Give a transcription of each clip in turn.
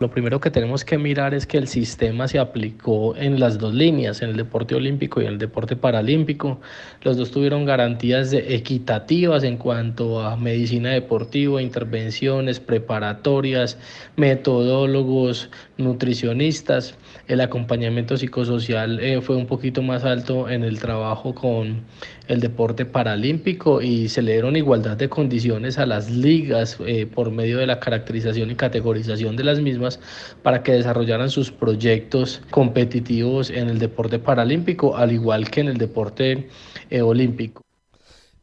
Lo primero que tenemos que mirar es que el sistema se aplicó en las dos líneas, en el deporte olímpico y en el deporte paralímpico. Los dos tuvieron garantías equitativas en cuanto a medicina deportiva, intervenciones preparatorias, metodólogos, nutricionistas. El acompañamiento psicosocial eh, fue un poquito más alto en el trabajo con el deporte paralímpico y se le dieron igualdad de condiciones a las ligas eh, por medio de la caracterización y categorización de las mismas para que desarrollaran sus proyectos competitivos en el deporte paralímpico, al igual que en el deporte eh, olímpico.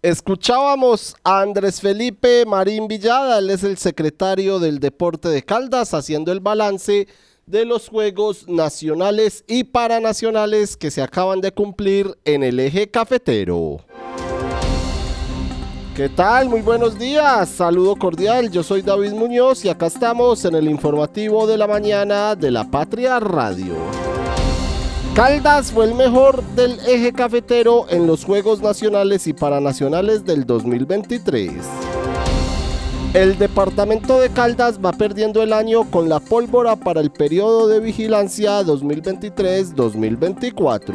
Escuchábamos a Andrés Felipe Marín Villada, él es el secretario del Deporte de Caldas, haciendo el balance de los Juegos Nacionales y Paranacionales que se acaban de cumplir en el eje cafetero. ¿Qué tal? Muy buenos días. Saludo cordial. Yo soy David Muñoz y acá estamos en el informativo de la mañana de la Patria Radio. Caldas fue el mejor del eje cafetero en los Juegos Nacionales y Paranacionales del 2023. El departamento de Caldas va perdiendo el año con la pólvora para el periodo de vigilancia 2023-2024.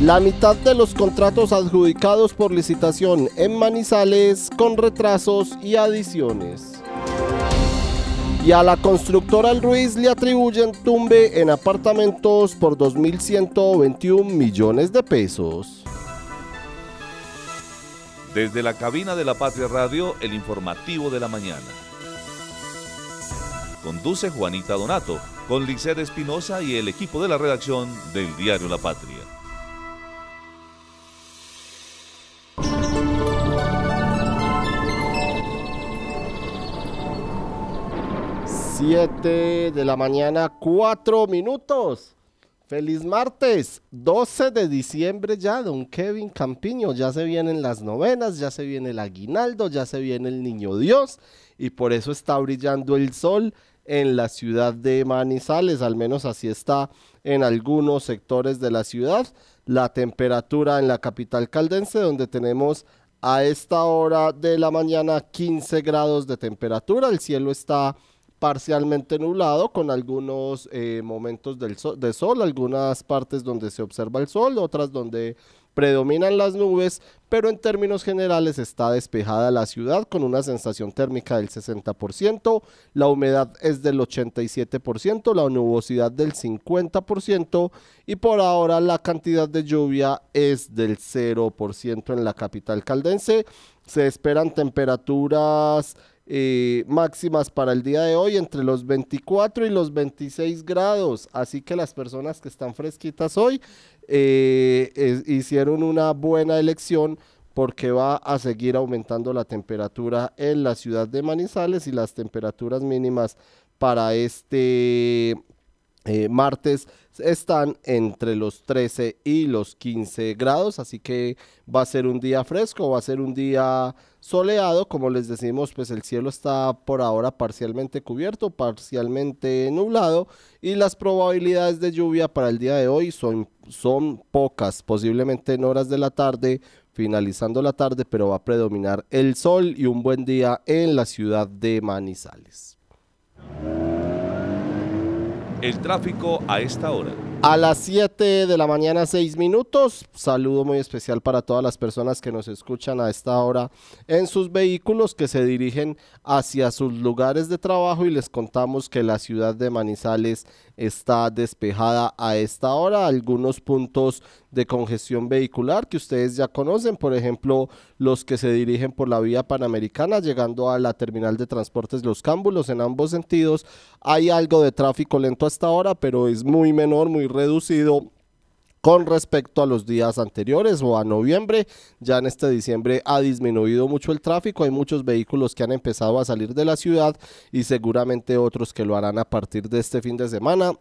La mitad de los contratos adjudicados por licitación en Manizales con retrasos y adiciones. Y a la constructora El Ruiz le atribuyen tumbe en apartamentos por 2.121 millones de pesos. Desde la cabina de la Patria Radio, el informativo de la mañana. Conduce Juanita Donato, con Liced Espinosa y el equipo de la redacción del diario La Patria. Siete de la mañana, cuatro minutos. Feliz martes, 12 de diciembre ya, don Kevin Campiño. Ya se vienen las novenas, ya se viene el aguinaldo, ya se viene el niño Dios y por eso está brillando el sol en la ciudad de Manizales, al menos así está en algunos sectores de la ciudad. La temperatura en la capital caldense, donde tenemos a esta hora de la mañana 15 grados de temperatura, el cielo está parcialmente nublado con algunos eh, momentos del de sol, algunas partes donde se observa el sol, otras donde predominan las nubes, pero en términos generales está despejada la ciudad con una sensación térmica del 60%, la humedad es del 87%, la nubosidad del 50% y por ahora la cantidad de lluvia es del 0% en la capital caldense. Se esperan temperaturas eh, máximas para el día de hoy entre los 24 y los 26 grados. Así que las personas que están fresquitas hoy eh, hicieron una buena elección porque va a seguir aumentando la temperatura en la ciudad de Manizales y las temperaturas mínimas para este eh, martes están entre los 13 y los 15 grados, así que va a ser un día fresco, va a ser un día soleado, como les decimos, pues el cielo está por ahora parcialmente cubierto, parcialmente nublado y las probabilidades de lluvia para el día de hoy son, son pocas, posiblemente en horas de la tarde, finalizando la tarde, pero va a predominar el sol y un buen día en la ciudad de Manizales. El tráfico a esta hora. A las 7 de la mañana, 6 minutos. Saludo muy especial para todas las personas que nos escuchan a esta hora en sus vehículos que se dirigen hacia sus lugares de trabajo y les contamos que la ciudad de Manizales está despejada a esta hora. Algunos puntos de congestión vehicular que ustedes ya conocen, por ejemplo, los que se dirigen por la vía panamericana llegando a la terminal de transportes Los Cámbulos en ambos sentidos. Hay algo de tráfico lento hasta ahora, pero es muy menor, muy reducido con respecto a los días anteriores o a noviembre. Ya en este diciembre ha disminuido mucho el tráfico, hay muchos vehículos que han empezado a salir de la ciudad y seguramente otros que lo harán a partir de este fin de semana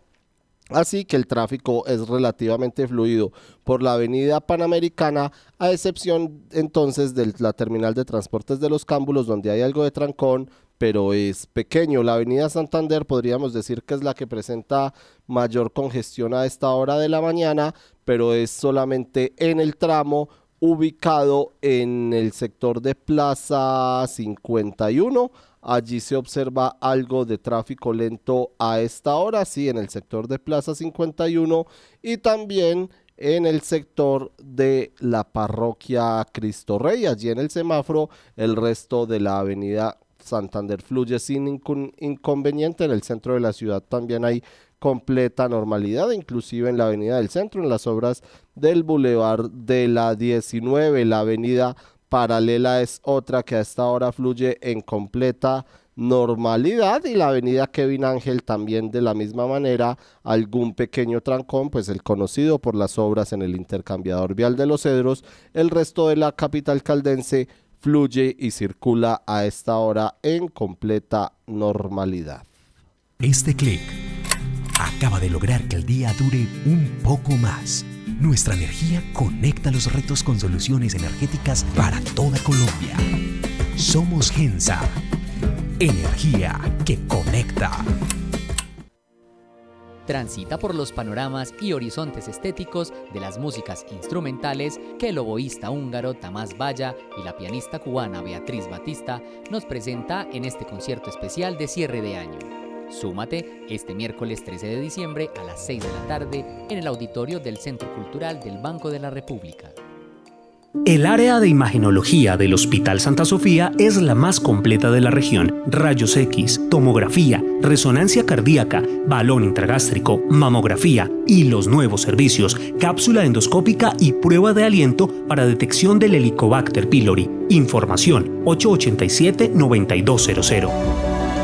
Así que el tráfico es relativamente fluido por la avenida Panamericana, a excepción entonces de la terminal de transportes de los cámbulos, donde hay algo de trancón, pero es pequeño. La avenida Santander podríamos decir que es la que presenta mayor congestión a esta hora de la mañana, pero es solamente en el tramo ubicado en el sector de Plaza 51 Allí se observa algo de tráfico lento a esta hora, sí, en el sector de Plaza 51 y también en el sector de la parroquia Cristo Rey. Allí en el semáforo, el resto de la avenida Santander fluye sin inconveniente. En el centro de la ciudad también hay completa normalidad, inclusive en la avenida del centro, en las obras del bulevar de la 19, la avenida paralela es otra que a esta hora fluye en completa normalidad y la avenida Kevin Ángel también de la misma manera, algún pequeño trancón, pues el conocido por las obras en el intercambiador vial de los Cedros, el resto de la capital caldense fluye y circula a esta hora en completa normalidad. Este clic acaba de lograr que el día dure un poco más. Nuestra energía conecta los retos con soluciones energéticas para toda Colombia. Somos Gensa. Energía que conecta. Transita por los panoramas y horizontes estéticos de las músicas instrumentales que el oboísta húngaro Tamás Valla y la pianista cubana Beatriz Batista nos presenta en este concierto especial de cierre de año. Súmate este miércoles 13 de diciembre a las 6 de la tarde en el auditorio del Centro Cultural del Banco de la República. El área de imagenología del Hospital Santa Sofía es la más completa de la región. Rayos X, tomografía, resonancia cardíaca, balón intragástrico, mamografía y los nuevos servicios, cápsula endoscópica y prueba de aliento para detección del Helicobacter pylori. Información 887-9200.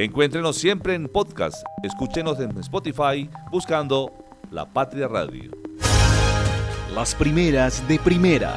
Encuéntrenos siempre en podcast. Escúchenos en Spotify buscando La Patria Radio. Las primeras de primera.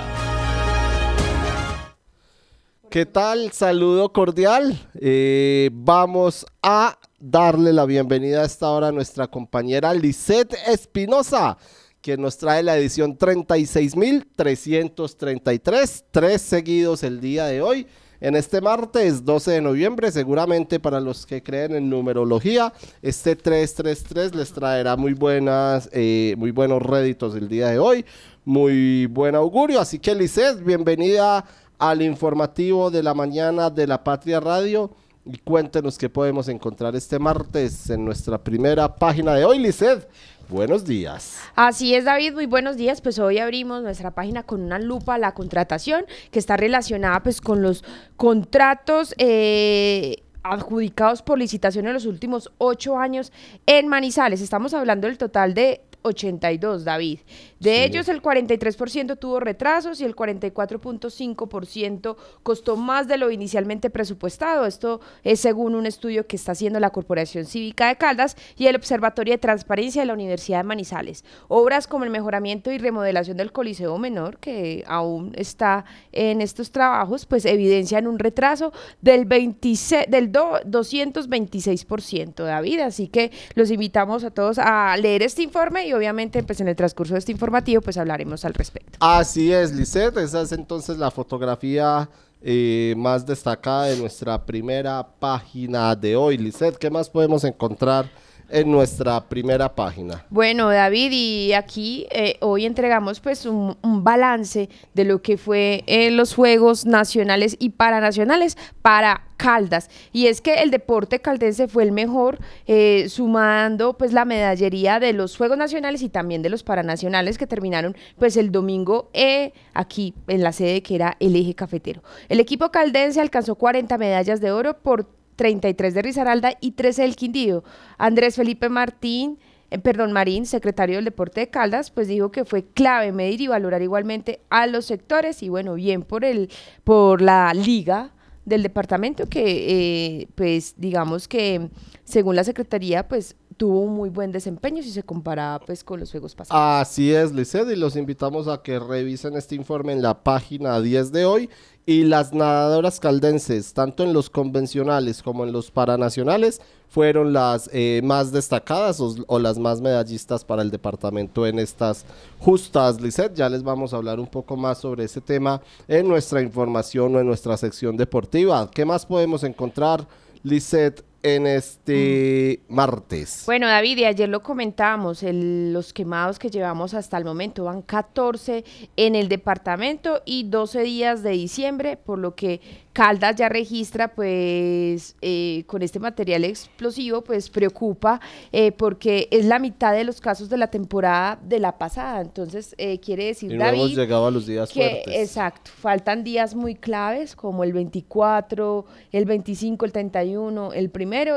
¿Qué tal? Saludo cordial. Eh, vamos a darle la bienvenida a esta hora a nuestra compañera Lisette Espinosa, quien nos trae la edición 36.333, tres seguidos el día de hoy en este martes 12 de noviembre. Seguramente para los que creen en numerología, este 333 les traerá muy buenas, eh, muy buenos réditos el día de hoy. Muy buen augurio. Así que Lisset, bienvenida al informativo de la mañana de la Patria Radio. Y cuéntenos qué podemos encontrar este martes en nuestra primera página de hoy, Lisset. Buenos días. Así es, David, muy buenos días. Pues hoy abrimos nuestra página con una lupa la contratación que está relacionada pues con los contratos eh, adjudicados por licitación en los últimos ocho años en Manizales. Estamos hablando del total de 82, David. De ellos, el 43% tuvo retrasos y el 44.5% costó más de lo inicialmente presupuestado. Esto es según un estudio que está haciendo la Corporación Cívica de Caldas y el Observatorio de Transparencia de la Universidad de Manizales. Obras como el mejoramiento y remodelación del Coliseo Menor, que aún está en estos trabajos, pues evidencian un retraso del, 26, del 226%, David. Así que los invitamos a todos a leer este informe y obviamente pues en el transcurso de este informativo pues hablaremos al respecto. Así es, Lisette, esa es entonces la fotografía eh, más destacada de nuestra primera página de hoy. Lisette, ¿qué más podemos encontrar? En nuestra primera página. Bueno, David, y aquí eh, hoy entregamos pues un, balance de lo que fue en los Juegos Nacionales y Paranacionales para Caldas. Y es que el deporte caldense fue el mejor, eh, sumando pues la medallería de los Juegos Nacionales y también de los Paranacionales que terminaron pues el domingo eh, aquí en la sede que era el eje cafetero. El equipo caldense alcanzó 40 medallas de oro por 33 de Risaralda y 13 del Quindío. Andrés Felipe Martín eh, perdón, Marín, secretario del Deporte de Caldas, pues dijo que fue clave medir y valorar igualmente a los sectores y bueno, bien por el por la liga del departamento que eh, pues digamos que según la secretaría pues tuvo un muy buen desempeño si se compara pues con los juegos pasados. Así es, Lisset, y los invitamos a que revisen este informe en la página 10 de hoy. Y las nadadoras caldenses, tanto en los convencionales como en los paranacionales, fueron las eh, más destacadas o, o, las más medallistas para el departamento en estas justas, Lisset. Ya les vamos a hablar un poco más sobre ese tema en nuestra información o en nuestra sección deportiva. ¿Qué más podemos encontrar, Lisset, en este martes. Bueno, David, y ayer lo comentábamos, el, los quemados que llevamos hasta el momento van 14 en el departamento y 12 días de diciembre, por lo que Caldas ya registra, pues, eh, con este material explosivo, pues preocupa, eh, porque es la mitad de los casos de la temporada de la pasada. Entonces, eh, quiere decir, y no David, hemos llegado a los días que, fuertes. exacto, faltan días muy claves, como el 24, el 25, el 31, el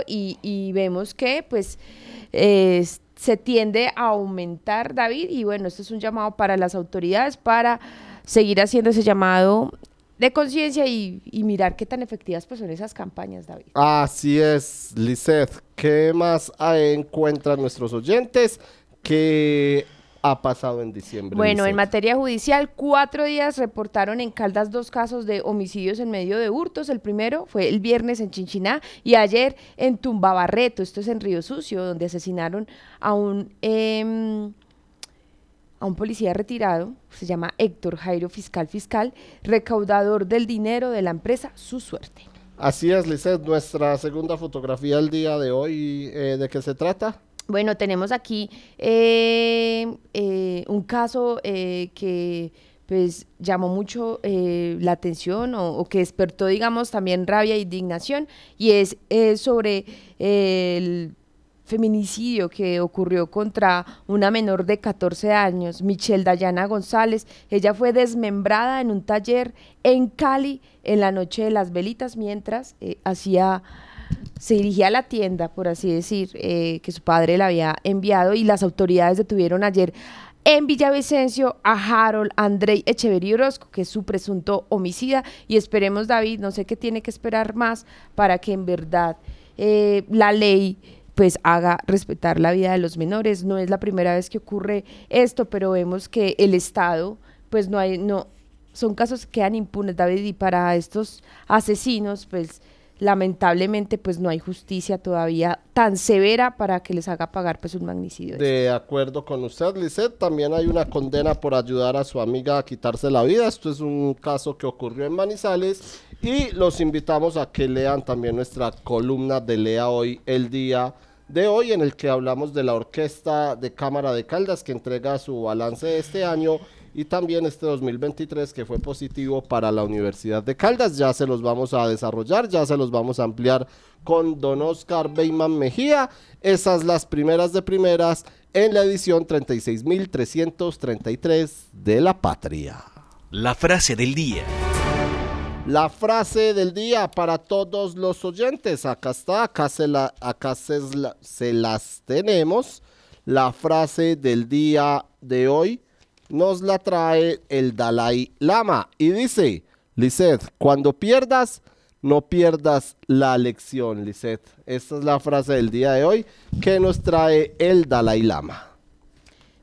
y, vemos que, pues, eh, se tiende a aumentar, David, y bueno, esto es un llamado para las autoridades para seguir haciendo ese llamado de conciencia y, mirar qué tan efectivas pues, son esas campañas, David. Así es, Lisset. ¿Qué más encuentran nuestros oyentes? ¿Qué ha pasado en diciembre? Bueno, en materia judicial, cuatro días reportaron en Caldas dos casos de homicidios en medio de hurtos. El primero fue el viernes en Chinchiná y ayer en Tumbabarreto, esto es en Río Sucio, donde asesinaron a un... Eh, a un policía retirado, se llama Héctor Jairo Fiscal Fiscal, recaudador del dinero de la empresa Su Suerte. Así es, Lisset, nuestra segunda fotografía del día de hoy, eh, ¿de qué se trata? Bueno, tenemos aquí eh, eh, un caso que pues llamó mucho la atención o, o, que despertó, digamos, también rabia e indignación y es sobre el feminicidio que ocurrió contra una menor de 14 años, Michelle Dayana González. Ella fue desmembrada en un taller en Cali en la noche de las velitas mientras eh, hacía se dirigía a la tienda, por así decir, eh, que su padre la había enviado y las autoridades detuvieron ayer en Villavicencio a Harold Andrei Echeverry Orozco, que es su presunto homicida, y esperemos, David, no sé qué tiene que esperar más para que en verdad eh, la ley pues haga respetar la vida de los menores. No es la primera vez que ocurre esto, pero vemos que el Estado, pues no hay, no, son casos que quedan impunes, David, y para estos asesinos, pues lamentablemente pues no hay justicia todavía tan severa para que les haga pagar pues un magnicidio. De acuerdo con usted, Lisset, también hay una condena por ayudar a su amiga a quitarse la vida. Esto es un caso que ocurrió en Manizales y los invitamos a que lean también nuestra columna de Lea hoy el día de hoy en el que hablamos de la Orquesta de Cámara de Caldas que entrega su balance de este año y también este 2023 que fue positivo para la Universidad de Caldas. Ya se los vamos a desarrollar, ya se los vamos a ampliar con don Oscar Beyman Mejía. Esas las primeras de primeras en la edición 36.333 de La Patria. La frase del día. La frase del día para todos los oyentes. Acá está, acá se, la, acá se, la, se las tenemos. La frase del día de hoy nos la trae el Dalai Lama y dice, Lisset, cuando pierdas, no pierdas la lección, Lisset. Esta es la frase del día de hoy que nos trae el Dalai Lama.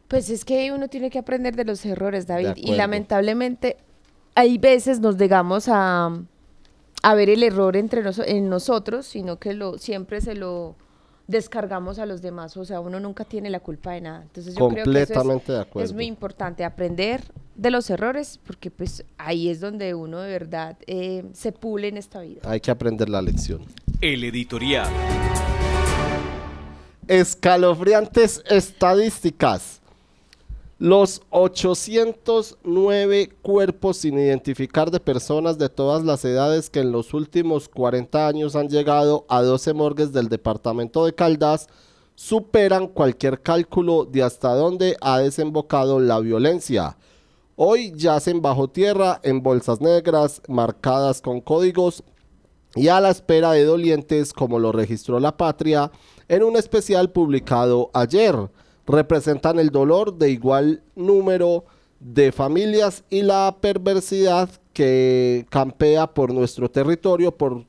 Pues es que uno tiene que aprender de los errores, David, y lamentablemente hay veces nos llegamos a, a ver el error entre en nosotros, sino que lo siempre se lo descargamos a los demás, o sea, uno nunca tiene la culpa de nada. Entonces yo creo que eso es, de acuerdo. es muy importante aprender de los errores, porque pues ahí es donde uno de verdad eh, se pule en esta vida. Hay que aprender la lección. El editorial. Escalofriantes estadísticas. Los 809 cuerpos sin identificar de personas de todas las edades que en los últimos 40 años han llegado a 12 morgues del departamento de Caldas superan cualquier cálculo de hasta dónde ha desembocado la violencia. Hoy yacen bajo tierra en bolsas negras marcadas con códigos y a la espera de dolientes como lo registró la patria en un especial publicado ayer. Representan el dolor de igual número de familias y la perversidad que campea por nuestro territorio, por,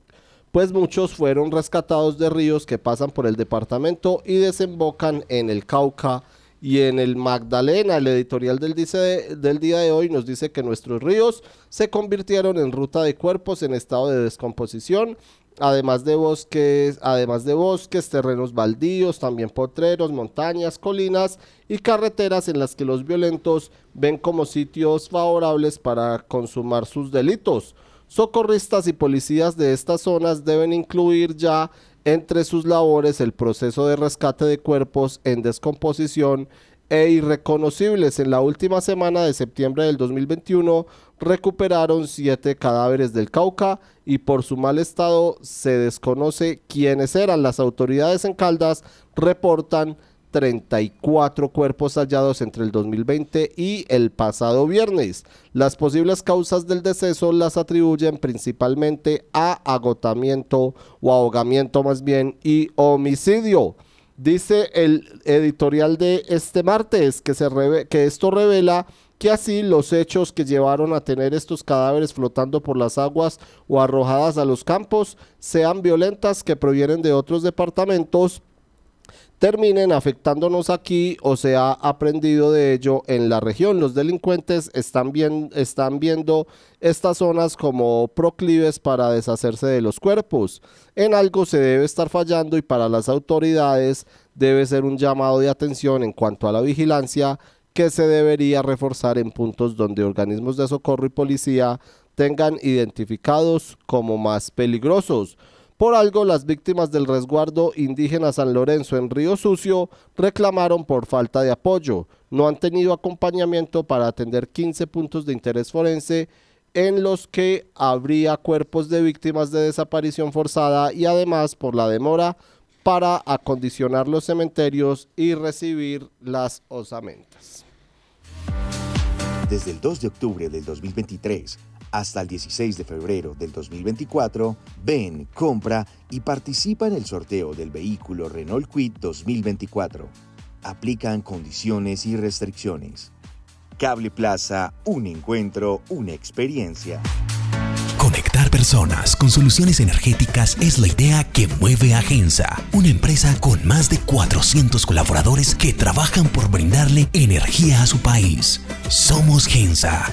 pues muchos fueron rescatados de ríos que pasan por el departamento y desembocan en el Cauca y en el Magdalena. El editorial del, dice, del día de hoy nos dice que nuestros ríos se convirtieron en ruta de cuerpos en estado de descomposición además de bosques, además de bosques, terrenos baldíos, también potreros, montañas, colinas y carreteras en las que los violentos ven como sitios favorables para consumar sus delitos. Socorristas y policías de estas zonas deben incluir ya entre sus labores el proceso de rescate de cuerpos en descomposición e irreconocibles. En la última semana de septiembre del 2021 recuperaron siete cadáveres del Cauca y por su mal estado se desconoce quiénes eran. Las autoridades en Caldas reportan 34 cuerpos hallados entre el 2020 y el pasado viernes. Las posibles causas del deceso las atribuyen principalmente a agotamiento o ahogamiento más bien y homicidio. Dice el editorial de este martes que, se que esto revela que así los hechos que llevaron a tener estos cadáveres flotando por las aguas o arrojadas a los campos sean violentas que provienen de otros departamentos terminen afectándonos aquí o se ha aprendido de ello en la región. Los delincuentes están, viendo estas zonas como proclives para deshacerse de los cuerpos. En algo se debe estar fallando y para las autoridades debe ser un llamado de atención en cuanto a la vigilancia que se debería reforzar en puntos donde organismos de socorro y policía tengan identificados como más peligrosos. Por algo, las víctimas del resguardo indígena San Lorenzo en Río Sucio reclamaron por falta de apoyo. No han tenido acompañamiento para atender 15 puntos de interés forense en los que habría cuerpos de víctimas de desaparición forzada y además por la demora para acondicionar los cementerios y recibir las osamentas. Desde el 2 de octubre del 2023 hasta el 16 de febrero del 2024, ven, compra y participa en el sorteo del vehículo Renault Quid 2024. Aplican condiciones y restricciones. Cable Plaza, un encuentro, una experiencia. Conectar personas con soluciones energéticas es la idea que mueve a Gensa, una empresa con más de 400 colaboradores que trabajan por brindarle energía a su país. Somos Gensa,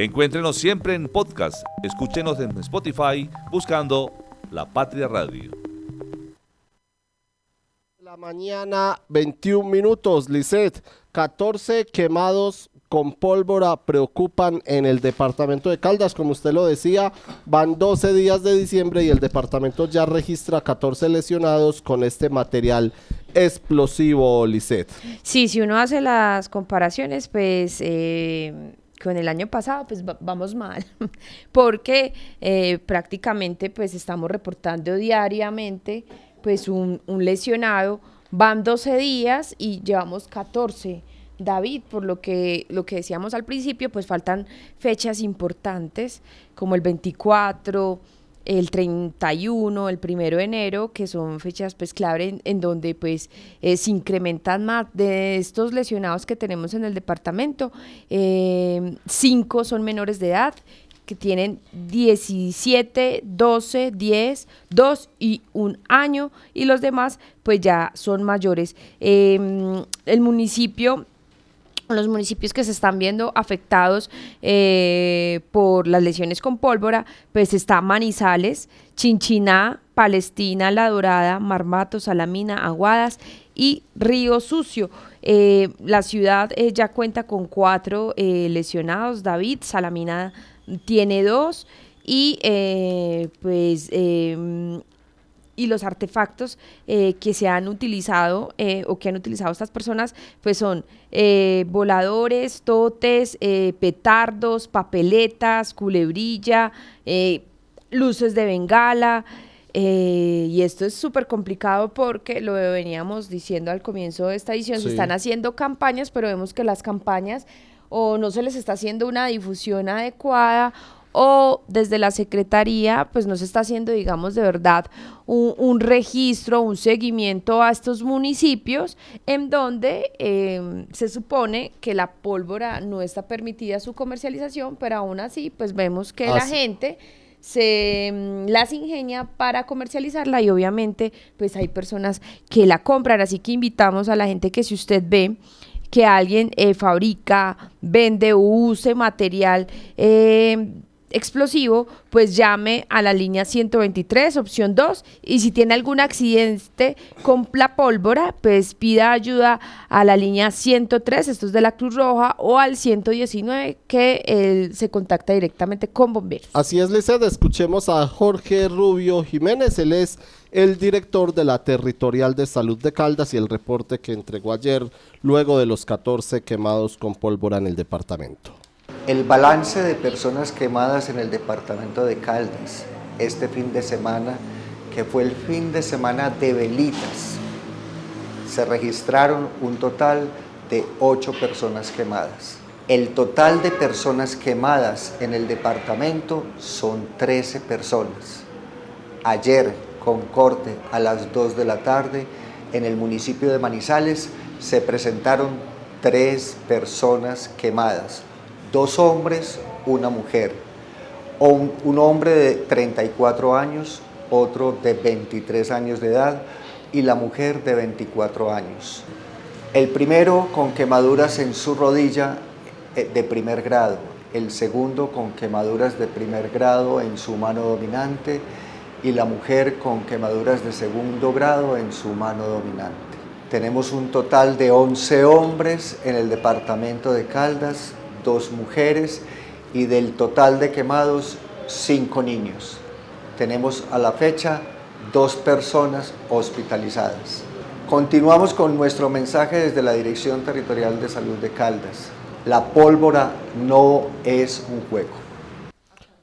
Encuéntrenos siempre en podcast. Escúchenos en Spotify buscando La Patria Radio. La mañana, 21 minutos, Lisset. 14 quemados con pólvora preocupan en el departamento de Caldas. Como usted lo decía, van 12 días de diciembre y el departamento ya registra 14 lesionados con este material explosivo, Lisset. Sí, si uno hace las comparaciones, pues... Eh, con el año pasado, pues vamos mal, porque eh, prácticamente pues estamos reportando diariamente pues un, un lesionado, van 12 días y llevamos 14 David, por lo que, lo que decíamos al principio, pues faltan fechas importantes como el 24, el 31, el 1 de enero, que son fechas pues clave en, donde pues eh, se incrementan más de estos lesionados que tenemos en el departamento. Eh, cinco son menores de edad que tienen 17, 12, 10, 2 y un año y los demás pues ya son mayores. Em, el municipio los municipios que se están viendo afectados eh, por las lesiones con pólvora, pues está Manizales, Chinchiná, Palestina, La Dorada, Marmato, Salamina, Aguadas y Río Sucio. Eh, la ciudad eh, ya cuenta con cuatro lesionados, David, Salamina tiene dos y pues y los artefactos eh, que se han utilizado eh, o que han utilizado estas personas, pues son eh, voladores, totes, petardos, papeletas, culebrilla, luces de bengala. y esto es súper complicado porque lo veníamos diciendo al comienzo de esta edición, se están haciendo campañas, pero vemos que las campañas o no se les está haciendo una difusión adecuada o desde la Secretaría, pues no se está haciendo, digamos, de verdad un, registro, un seguimiento a estos municipios en donde em, se supone que la pólvora no está permitida su comercialización, pero aún así, pues vemos que la gente se em, las ingenia para comercializarla y obviamente pues hay personas que la compran, así que invitamos a la gente que si usted ve que alguien eh, fabrica, vende o use material eh, explosivo, pues llame a la línea 123, opción 2, y si tiene algún accidente con la pólvora, pues pida ayuda a la línea 103, esto es de la Cruz Roja, o al 119, que se contacta directamente con bomberos. Así es, Lizeth, escuchemos a Jorge Rubio Jiménez, él es el director de la Territorial de Salud de Caldas y el reporte que entregó ayer luego de los 14 quemados con pólvora en el departamento. El balance de personas quemadas en el departamento de Caldas este fin de semana, que fue el fin de semana de velitas, se registraron un total de 8 personas quemadas. El total de personas quemadas en el departamento son 13 personas. Ayer, con corte a las 2 de la tarde, en el municipio de Manizales se presentaron 3 personas quemadas dos hombres, una mujer. Un, hombre de 34 años, otro de 23 años de edad y la mujer de 24 años. El primero con quemaduras en su rodilla eh, de primer grado, el segundo con quemaduras de primer grado en su mano dominante y la mujer con quemaduras de segundo grado en su mano dominante. Tenemos un total de 11 hombres en el departamento de Caldas, dos mujeres y del total de quemados, cinco niños. Tenemos a la fecha dos personas hospitalizadas. Continuamos con nuestro mensaje desde la Dirección Territorial de Salud de Caldas. La pólvora no es un juego.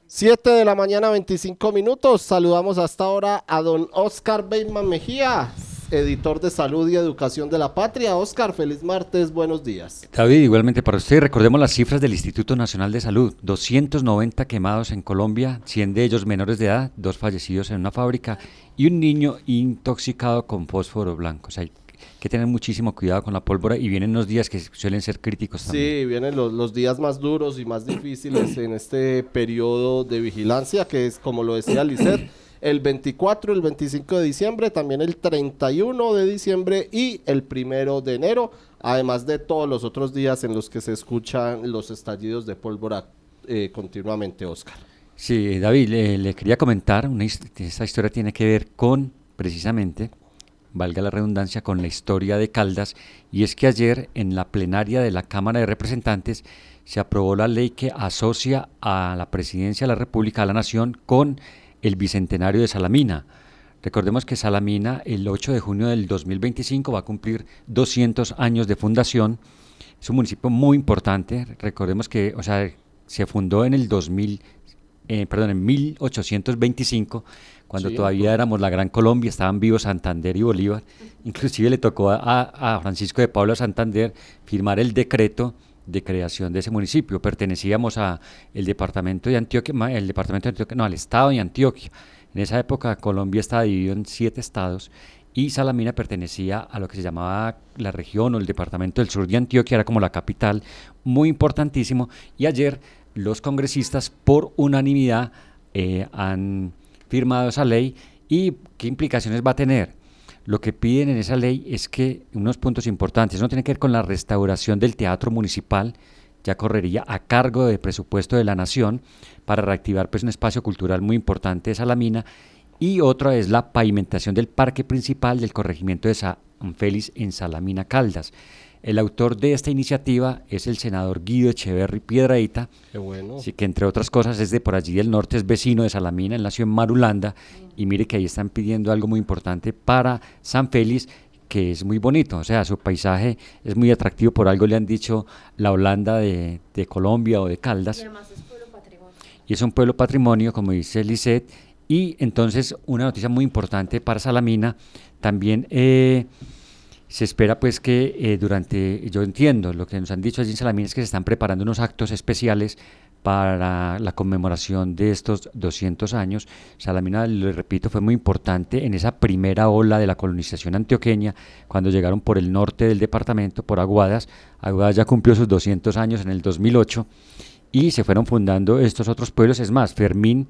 7 de la mañana, 25 minutos. Saludamos hasta ahora a don Oscar Beyman Mejía, editor de Salud y Educación de la Patria. Oscar, feliz martes, buenos días. David, igualmente para usted, recordemos las cifras del Instituto Nacional de Salud. 290 quemados en Colombia, 100 de ellos menores de edad, dos fallecidos en una fábrica y un niño intoxicado con fósforo blanco. O sea, hay que tener muchísimo cuidado con la pólvora y vienen unos días que suelen ser críticos también. Sí, vienen los, los días más duros y más difíciles en este periodo de vigilancia que es, como lo decía Lisset, el 24, el 25 de diciembre, también el 31 de diciembre y el primero de enero, además de todos los otros días en los que se escuchan los estallidos de pólvora eh, continuamente, Oscar. Sí, David, le, quería comentar, una, esta historia tiene que ver con, precisamente, valga la redundancia, con la historia de Caldas, y es que ayer en la plenaria de la Cámara de Representantes se aprobó la ley que asocia a la presidencia de la República, a la Nación, con el bicentenario de Salamina. Recordemos que Salamina el 8 de junio del 2025 va a cumplir 200 años de fundación. Es un municipio muy importante. Recordemos que, o sea, se fundó en el 2000, eh, perdón, en 1825, cuando todavía éramos la Gran Colombia, estaban vivos Santander y Bolívar. Inclusive le tocó a, a Francisco de Pablo Santander firmar el decreto de creación de ese municipio. Pertenecíamos a el departamento de Antioquia, el departamento de Antioquia, no, al estado de Antioquia. En esa época Colombia estaba dividido en siete estados y Salamina pertenecía a lo que se llamaba la región o el departamento del sur de Antioquia, era como la capital, muy importantísimo. Y ayer los congresistas por unanimidad eh, han firmado esa ley y qué implicaciones va a tener. Lo que piden en esa ley es que unos puntos importantes, no tiene que ver con la restauración del teatro municipal, ya correría a cargo del presupuesto de la nación para reactivar pues, un espacio cultural muy importante de Salamina y otra es la pavimentación del parque principal del corregimiento de San Félix en Salamina Caldas. El autor de esta iniciativa es el senador Guido Echeverri Piedraíta, Qué bueno. Así que entre otras cosas es de por allí del norte, es vecino de Salamina, él nació en Marulanda y mire que ahí están pidiendo algo muy importante para San Félix que es muy bonito, o sea, su paisaje es muy atractivo, por algo le han dicho la Holanda de, de Colombia o de Caldas. Y es un pueblo patrimonio, como dice Lisset, y entonces una noticia muy importante para Salamina, también eh, se espera pues que eh, durante, yo entiendo, lo que nos han dicho allí en Salamina es que se están preparando unos actos especiales para la conmemoración de estos 200 años. Salamina, le repito, fue muy importante en esa primera ola de la colonización antioqueña, cuando llegaron por el norte del departamento, por Aguadas. Aguadas ya cumplió sus 200 años en el 2008 y se fueron fundando estos otros pueblos. Es más, Fermín,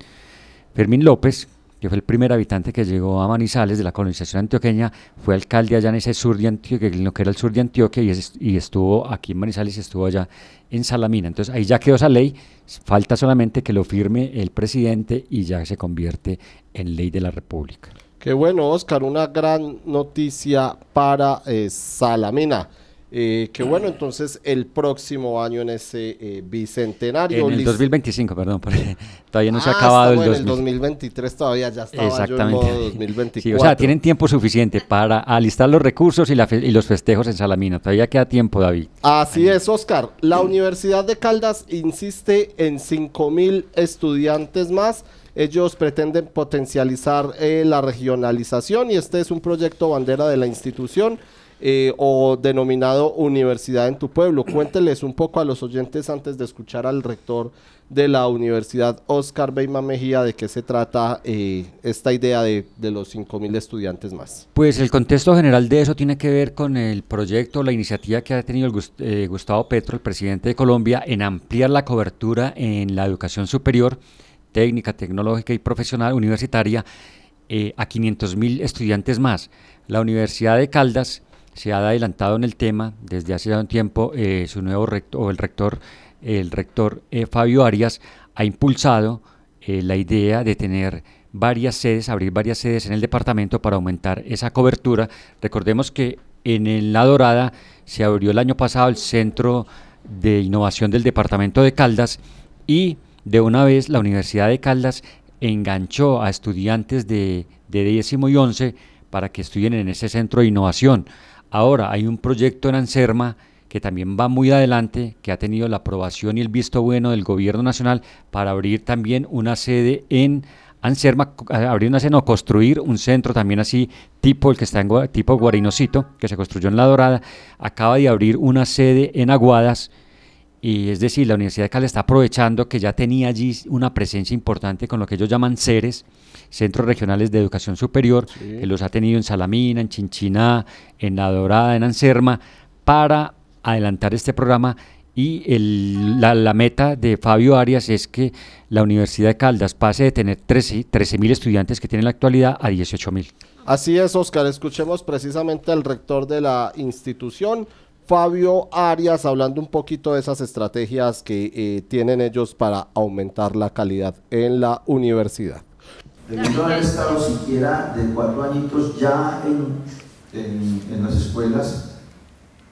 Fermín López, que fue el primer habitante que llegó a Manizales de la colonización antioqueña, fue alcalde allá en ese sur de Antioquia, en lo que era el sur de Antioquia, y, es- y estuvo aquí en Manizales y estuvo allá en Salamina. Entonces ahí ya quedó esa ley, falta solamente que lo firme el presidente y ya se convierte en ley de la República. Qué bueno, Oscar, una gran noticia para eh, Salamina. Eh, qué bueno, entonces el próximo año en ese eh, bicentenario. En el Liz- 2025, perdón, porque todavía no se ha Ah, acabado el estamos en 2000. el 2023 todavía, ya estaba Exactamente. yo en modo 2024. Sí, o sea, tienen tiempo suficiente para alistar los recursos y, la fe- y los festejos en Salamina. Todavía queda tiempo, David. Así es, Oscar. La Universidad de Caldas insiste en 5 mil estudiantes más. Ellos pretenden potencializar eh, la regionalización y este es un proyecto bandera de la institución eh, o denominado Universidad en tu pueblo. Cuénteles un poco a los oyentes antes de escuchar al rector de la universidad, Oscar Beima Mejía, de qué se trata eh, esta idea de, de los 5 mil estudiantes más. Pues el contexto general de eso tiene que ver con el proyecto, la iniciativa que ha tenido el eh, Gustavo Petro, el presidente de Colombia, en ampliar la cobertura en la educación superior, técnica, tecnológica y profesional universitaria eh, a 500 mil estudiantes más. La Universidad de Caldas se ha adelantado en el tema desde hace ya un tiempo. eh, su nuevo rector, o el rector, el rector eh, Fabio Arias, ha impulsado eh, la idea de tener varias sedes, abrir varias sedes en el departamento para aumentar esa cobertura. Recordemos que en La Dorada se abrió el año pasado el Centro de Innovación del Departamento de Caldas y de una vez la Universidad de Caldas enganchó a estudiantes de, de décimo y once para que estudien en ese centro de innovación. Ahora hay un proyecto en Anserma que también va muy adelante, que ha tenido la aprobación y el visto bueno del gobierno nacional para abrir también una sede en Anserma, a- abrir una sede, no, construir un centro también así, tipo el que está en tipo Guarinocito, que se construyó en La Dorada, acaba de abrir una sede en Aguadas, y es decir, la Universidad de Cali está aprovechando que ya tenía allí una presencia importante con lo que ellos llaman CERES, Centros Regionales de Educación Superior, Sí. que los ha tenido en Salamina, en Chinchiná, en La Dorada, en Anserma, para adelantar este programa. Y el- la, la meta de Fabio Arias es que la Universidad de Caldas pase de tener 13 mil estudiantes que tiene en la actualidad a 18 mil. Así es, Oscar. Escuchemos precisamente al rector de la institución, Fabio Arias, hablando un poquito de esas estrategias que eh, tienen ellos para aumentar la calidad en la universidad. Debiendo haber estado siquiera de cuatro añitos ya en, en, en las escuelas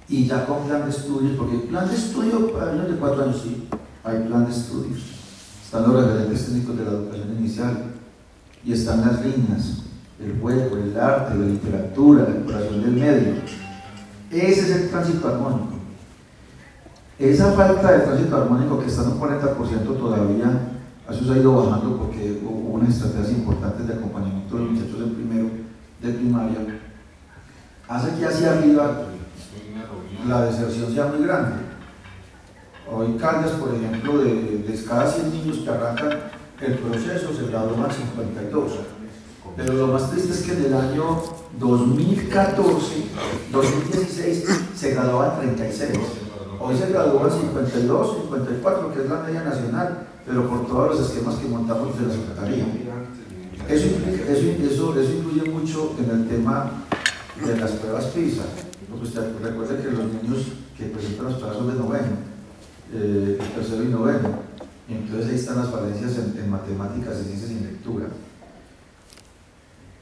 y ya con plan de estudios, porque plan de estudio para niños de cuatro años sí, hay plan de estudios. Están los referentes técnicos de la educación inicial y están las líneas, el juego, el arte, la literatura, la exploración del medio. Ese es el tránsito armónico. Esa falta de tránsito armónico que está en un 40% todavía, eso se ha ido bajando porque hubo unas estrategias importantes de acompañamiento de los muchachos en primero de primaria, hace que hacia arriba la deserción sea muy grande. Hoy Caldas, por ejemplo, de, de cada 100 niños que arrancan el proceso se gradúan 52. Pero lo más triste es que en el año 2014, 2016 se graduaban 36. Hoy se gradúan 52, 54, que es la media nacional, pero por todos los esquemas que montamos de la Secretaría. Eso, influye mucho en el tema de las pruebas PISA. Porque usted recuerde que los niños que presentan las pruebas son de noveno, eh, tercero y noveno. Entonces ahí están las falencias en, en matemáticas, en ciencias y en lectura.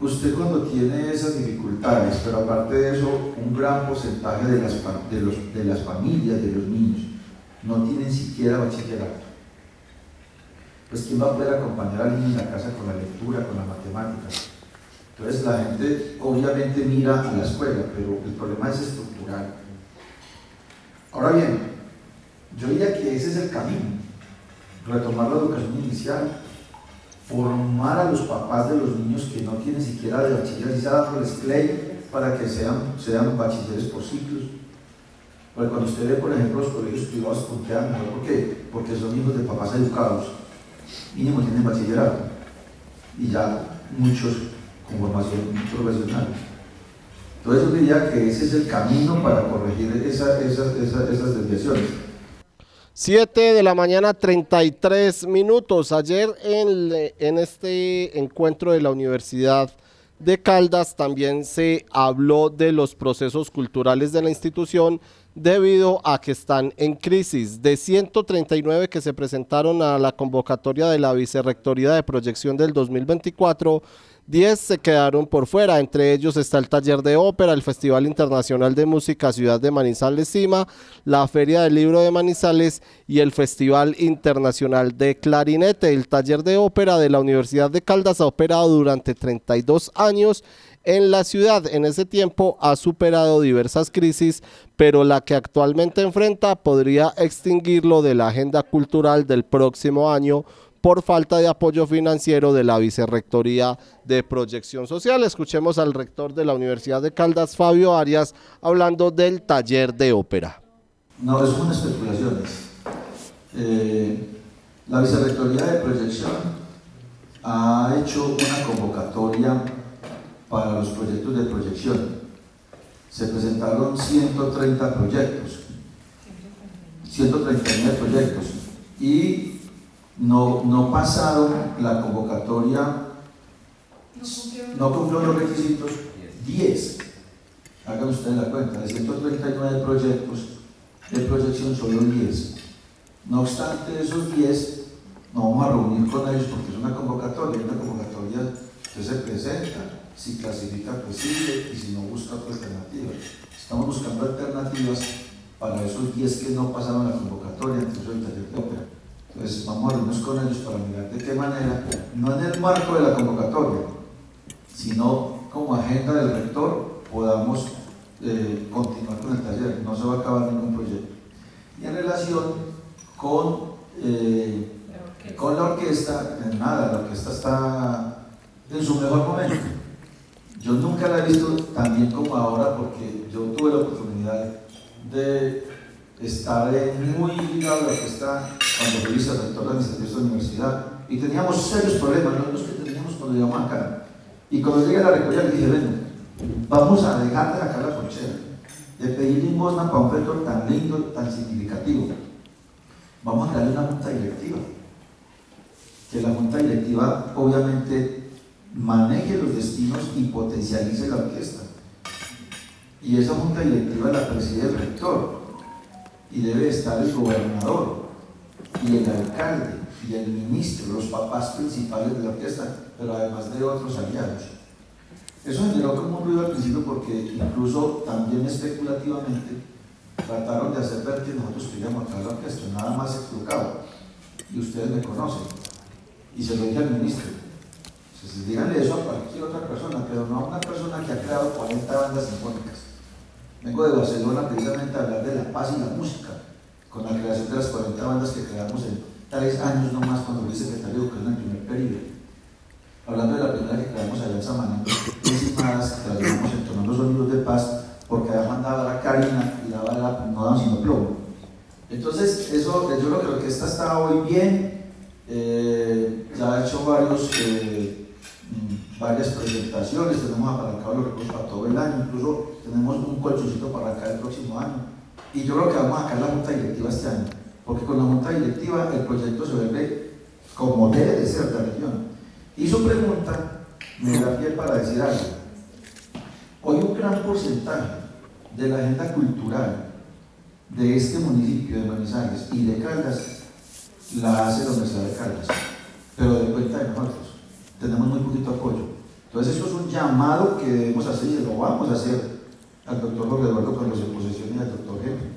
Usted cuando tiene esas dificultades, pero aparte de eso, un gran porcentaje de las, de, las familias, de los niños, no tienen siquiera bachillerato. Pues ¿quién va a poder acompañar al niño en la casa con la lectura, con la matemática? Entonces la gente obviamente mira a la escuela, pero el problema es estructural. Ahora bien, yo diría que ese es el camino. Retomar la educación inicial, formar a los papás de los niños que no tienen siquiera de bachiller, y se dándoles play para que sean, sean bachilleres por ciclos. Porque cuando usted ve, por ejemplo, los colegios privados puntean mejor, ¿por qué? Porque son hijos de papás educados, mínimo tienen bachillerato, y ya muchos con formación profesional. Entonces yo diría que ese es el camino para corregir esa, esas, esas desviaciones. 7 de la mañana 33 minutos. Ayer en, en, este encuentro de la Universidad de Caldas también se habló de los procesos culturales de la institución debido a que están en crisis. De 139 que se presentaron a la convocatoria de la Vicerrectoría de Proyección del 2024, 10 se quedaron por fuera, entre ellos está el taller de ópera, el Festival Internacional de Música Ciudad de Manizales Cima, la Feria del Libro de Manizales y el Festival Internacional de Clarinete. El taller de ópera de la Universidad de Caldas ha operado durante 32 años en la ciudad. En ese tiempo ha superado diversas crisis, pero la que actualmente enfrenta podría extinguirlo de la agenda cultural del próximo año por falta de apoyo financiero de la Vicerrectoría de Proyección Social. Escuchemos al rector de la Universidad de Caldas, Fabio Arias, hablando del taller de ópera. No, son especulaciones. Eh, la Vicerrectoría de Proyección ha hecho una convocatoria para los proyectos de proyección. Se presentaron 130 proyectos, 139 proyectos, y no, no pasaron la convocatoria, no cumplieron los requisitos, 10. Hagan ustedes la cuenta, de 139 proyectos de proyección, solo 10. No obstante, esos 10 no vamos a reunir con ellos porque es una convocatoria, una convocatoria que se presenta, si clasifica pues sigue y si no busca otra alternativa. Estamos buscando alternativas para esos 10 que no pasaron la convocatoria, entonces el taller Entonces vamos a reunirnos con ellos para mirar de qué manera, no en el marco de la convocatoria, sino como agenda del rector, podamos eh, continuar con el taller, no se va a acabar ningún proyecto. Y en relación con, eh, con la orquesta, nada, la orquesta está en su mejor momento. Yo nunca la he visto tan bien como ahora porque yo tuve la oportunidad de estar muy ligado a la orquesta cuando fui vicerrector de esta universidad y teníamos serios problemas, no los que teníamos cuando llegamos acá. Y cuando llegué a la rectoría le dije, bueno, vamos a dejar de sacar la conchera, de pedir limosna para un rector tan lindo, tan significativo. Vamos a darle una junta directiva. Que la junta directiva obviamente maneje los destinos y potencialice la orquesta. Y esa junta directiva la preside el rector y debe estar el gobernador y el alcalde y el ministro, los papás principales de la orquesta, pero además de otros aliados. Eso generó como un ruido al principio porque incluso también especulativamente trataron de hacer ver que nosotros queríamos acá la orquesta, nada más equivocado. Y ustedes me conocen. Y se lo dije al ministro. Entonces, díganle eso a cualquier otra persona, pero no a una persona que ha creado 40 bandas sinfónicas. Vengo de Barcelona precisamente a hablar de la paz y la música con la creación de las 40 bandas que creamos en tres años nomás cuando fui secretario de Educación en el primer periodo. Hablando de la primera que creamos allá en Samaná, encimadas que trasladamos entonando sonidos de paz, porque había mandado a la Karina y daba la, no daban sino plomo. Entonces, eso, yo creo que la orquesta está hoy bien, eh, ya ha hecho varios, eh, varias presentaciones, tenemos apalancado los recursos para todo el año, incluso tenemos un colchoncito para acá el próximo año. Y yo creo que vamos a sacar la junta directiva este año, porque con la junta directiva el proyecto se vuelve como debe de ser la región. Y su pregunta me da pie para decir algo. Hoy un gran porcentaje de la agenda cultural de este municipio de Manizales y de Caldas la hace la Universidad de Caldas, pero de cuenta de nosotros. Tenemos muy poquito apoyo. Entonces esto es un llamado que debemos hacer y lo vamos a hacer al doctor Jorge Eduardo Carlos de Posesión y al doctor Henry.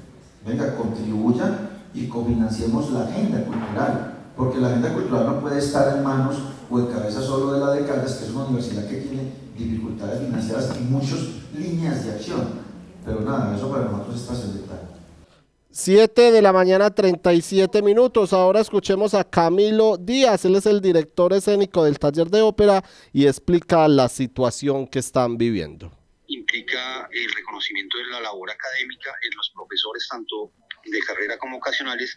Venga, contribuyan y cofinanciemos la agenda cultural, porque la agenda cultural no puede estar en manos o en cabeza solo de la de Caldas, que es una universidad que tiene dificultades financieras y muchas líneas de acción. Pero nada, eso para nosotros es trascendental. 7 de la mañana 37 minutos. Ahora escuchemos a Camilo Díaz. Él es el director escénico del taller de ópera y explica la situación que están viviendo. Implica el reconocimiento de la labor académica en los profesores, tanto de carrera como ocasionales,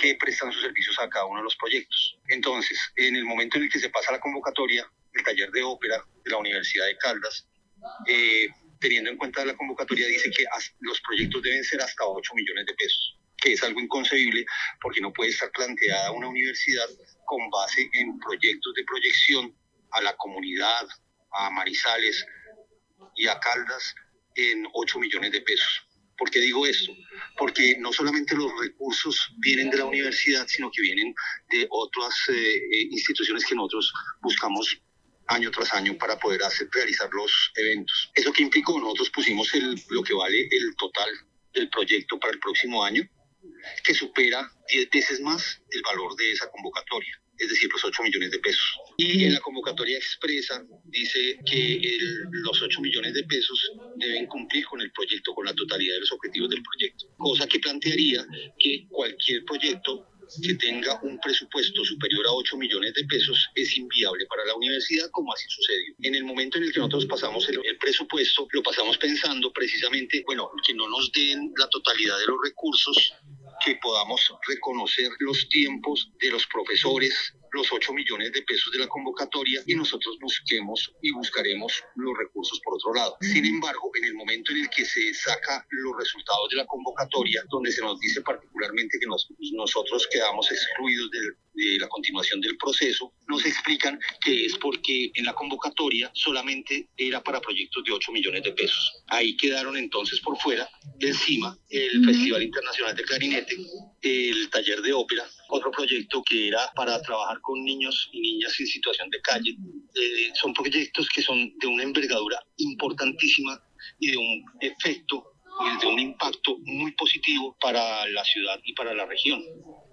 que prestan sus servicios a cada uno de los proyectos. Entonces, en el momento en el que se pasa la convocatoria, el taller de ópera de la Universidad de Caldas, eh, teniendo en cuenta la convocatoria, dice que los proyectos deben ser hasta 8 millones de pesos, que es algo inconcebible porque no puede estar planteada una universidad con base en proyectos de proyección a la comunidad, a Marizales y a Caldas en 8 millones de pesos. ¿Por qué digo esto? Porque no solamente los recursos vienen de la universidad, sino que vienen de otras eh, eh, instituciones que nosotros buscamos año tras año para poder hacer, realizar los eventos. ¿Eso que implicó? Nosotros pusimos el, lo que vale el total del proyecto para el próximo año, que supera 10 veces más el valor de esa convocatoria, es decir, los 8 millones de pesos. Y en la convocatoria expresa dice que los 8 millones de pesos deben cumplir con el proyecto, con la totalidad de los objetivos del proyecto, cosa que plantearía que cualquier proyecto que tenga un presupuesto superior a 8 millones de pesos es inviable para la universidad, como así sucedió. En el momento en el que nosotros pasamos el, presupuesto, lo pasamos pensando precisamente, bueno, que no nos den la totalidad de los recursos, que podamos reconocer los tiempos de los profesores, los 8 millones de pesos de la convocatoria y nosotros busquemos y buscaremos los recursos por otro lado. Sin embargo, en el momento en el que se saca los resultados de la convocatoria, donde se nos dice particularmente que nosotros quedamos excluidos del de la continuación del proceso, nos explican que es porque en la convocatoria solamente era para proyectos de 8 millones de pesos. Ahí quedaron entonces por fuera del CIMA, el Festival Internacional de Clarinete, el taller de ópera, otro proyecto que era para trabajar con niños y niñas en situación de calle. Eh, son proyectos que son de una envergadura importantísima y de un efecto de un impacto muy positivo para la ciudad y para la región.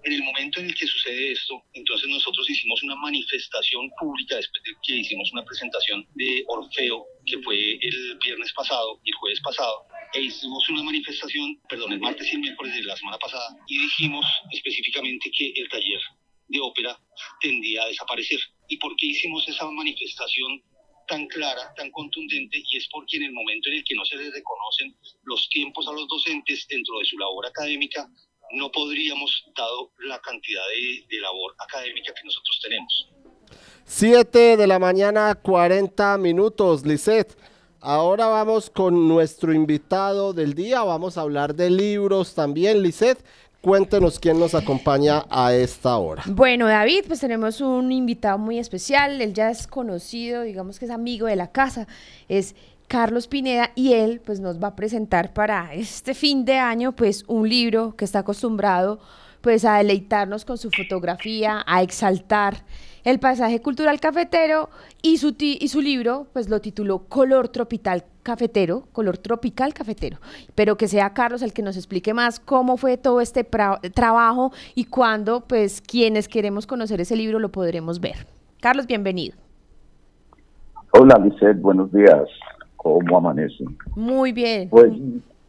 En el momento en el que sucede esto, entonces nosotros hicimos una manifestación pública después de que hicimos una presentación de Orfeo, que fue el viernes pasado y el jueves pasado, e hicimos una manifestación, perdón, el martes y el miércoles de la semana pasada, y dijimos específicamente que el taller de ópera tendía a desaparecer. ¿Y por qué hicimos esa manifestación tan clara, tan contundente, y es porque en el momento en el que no se les reconocen los tiempos a los docentes dentro de su labor académica, no podríamos, dado la cantidad de, labor académica que nosotros tenemos. 7 de la mañana, 40 minutos, Lisette. Ahora vamos con nuestro invitado del día. Vamos a hablar de libros también, Lisette. Cuéntenos quién nos acompaña a esta hora. Bueno, David, pues tenemos un invitado muy especial. Él ya es conocido, digamos que es amigo de la casa. Es Carlos Pineda y él pues nos va a presentar para este fin de año pues un libro que está acostumbrado pues a deleitarnos con su fotografía, a exaltar el paisaje cultural cafetero y su, y su libro pues lo tituló Color Tropical Cafetero, Color Tropical Cafetero, pero que sea Carlos el que nos explique más cómo fue todo este trabajo y cuándo pues quienes queremos conocer ese libro lo podremos ver. Carlos, bienvenido. Hola, Lizeth, buenos días. ¿Cómo amanecen? Muy bien. Pues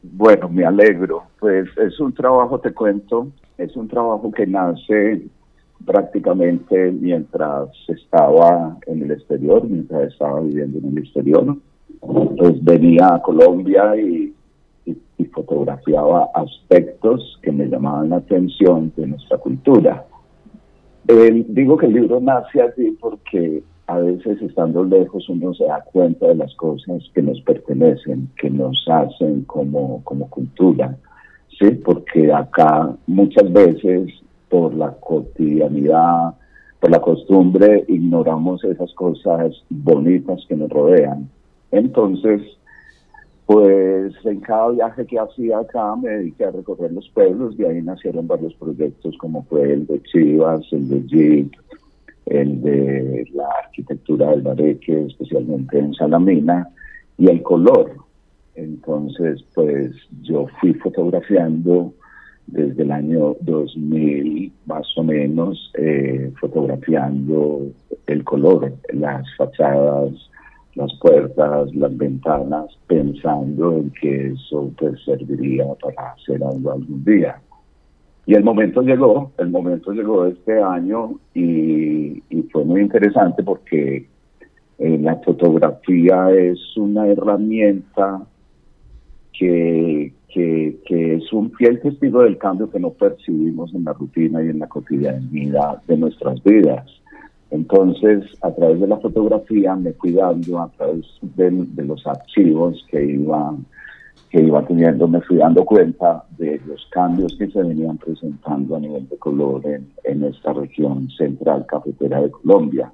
bueno, me alegro. Pues es un trabajo, te cuento, es un trabajo que nace prácticamente mientras estaba en el exterior, mientras estaba viviendo en el exterior. Pues venía a Colombia y, fotografiaba aspectos que me llamaban la atención de nuestra cultura. digo que el libro nace así porque a veces estando lejos uno se da cuenta de las cosas que nos pertenecen, que nos hacen como, como cultura, ¿sí? Porque acá muchas veces por la cotidianidad, por la costumbre, ignoramos esas cosas bonitas que nos rodean. Entonces, Pues en cada viaje que hacía acá me dediqué a recorrer los pueblos, de ahí nacieron varios proyectos como fue el de Chivas, el de Jeep, el de la arquitectura del Bareque, especialmente en Salamina, y el color. Entonces, pues yo fui fotografiando desde el año 2000 más o menos, eh, fotografiando el color, las fachadas, las puertas, las ventanas, pensando en que eso pues serviría para hacer algo algún día. Y el momento llegó, el momento llegó este año y, fue muy interesante porque eh, la fotografía es una herramienta que, es un fiel testigo del cambio que no percibimos en la rutina y en la cotidianidad de nuestras vidas. Entonces, a través de la fotografía me fui dando, a través de, de los archivos que iban que iba teniendo, me fui dando cuenta de los cambios que se venían presentando a nivel de color en, en esta región central cafetera de Colombia.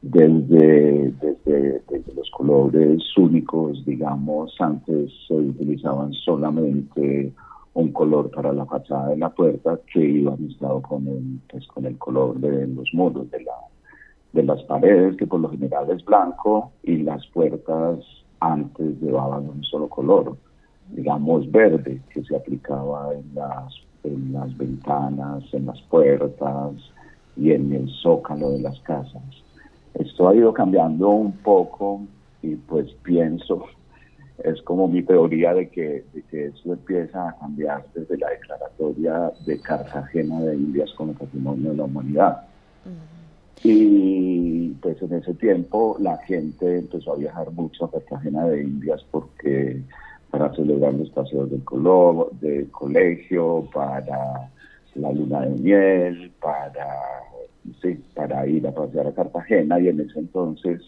Desde, desde, desde, los colores únicos, digamos, antes se utilizaban solamente un color para la fachada de la puerta que iba mezclado con el, pues, con el color de los muros de, la, de las paredes, que por lo general es blanco, y las puertas antes llevaban un solo color, digamos verde, que se aplicaba en las, en las ventanas, en las puertas y en el zócalo de las casas. Esto ha ido cambiando un poco y pues pienso, es como mi teoría de que, de que esto empieza a cambiar desde la declaratoria de Cartagena de Indias como patrimonio de la humanidad. Y pues en ese tiempo la gente empezó a viajar mucho a Cartagena de Indias porque para celebrar los paseos del, color, del colegio, para la luna de miel, para, sí, para ir a pasear a Cartagena. Y en ese entonces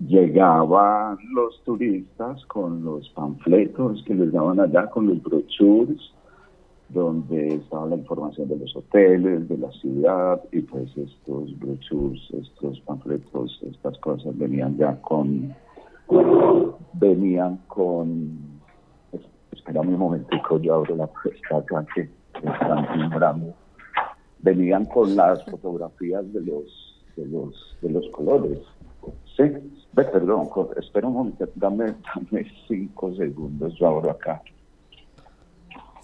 llegaban los turistas con los panfletos que les daban allá, con los brochures donde estaba la información de los hoteles, de la ciudad, y pues estos brochures, estos panfletos, estas cosas venían ya con, venían con, espera un momentico, yo abro la puerta acá que están ignorando, venían con las fotografías de los, de los, de los colores. Sí, perdón, espera un momento, dame, dame cinco segundos, yo abro acá.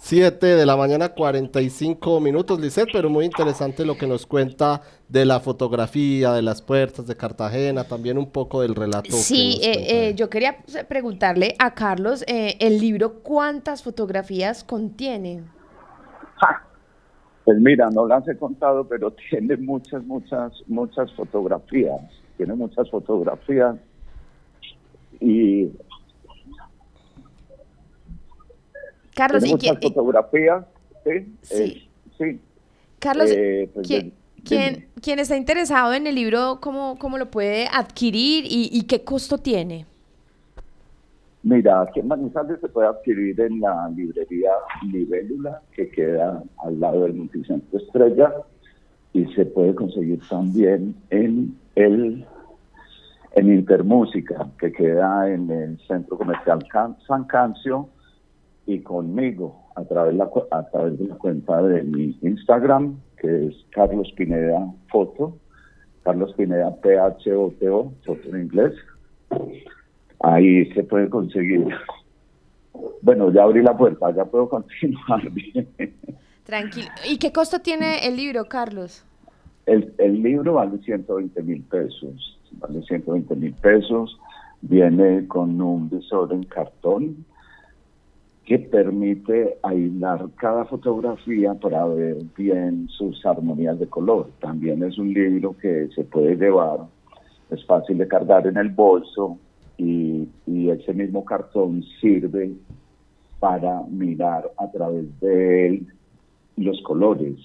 7 de la mañana, 45 minutos, Lisset, pero muy interesante lo que nos cuenta de la fotografía, de las puertas de Cartagena, también un poco del relato. Sí, eh, eh, yo quería preguntarle a Carlos, eh, el libro, ¿cuántas fotografías contiene? Pues mira, no las he contado, pero tiene muchas, muchas, muchas fotografías. Tiene muchas fotografías y Carlos, ¿y muchas fotografías, sí. sí. Carlos, eh, pues, ¿quién, está interesado en el libro, cómo, cómo lo puede adquirir y, qué costo tiene? Mira, aquí en Manizales se puede adquirir en la librería Libélula, que queda al lado del Multicentro Estrella, y se puede conseguir también en el en Intermúsica, que queda en el Centro Comercial San Cancio, y conmigo a través, la, a través de la cuenta de mi Instagram, que es Carlos Pineda Foto, Carlos Pineda P-H-O-T-O, foto en inglés. Ahí se puede conseguir. Bueno, ya abrí la puerta, ya puedo continuar bien. Tranquilo. ¿Y qué costo tiene el libro, Carlos? El, el libro vale 120 mil pesos. Vale 120 mil pesos. Viene con un visor en cartón que permite aislar cada fotografía para ver bien sus armonías de color. También es un libro que se puede llevar, es fácil de cargar en el bolso y, ese mismo cartón sirve para mirar a través de él los colores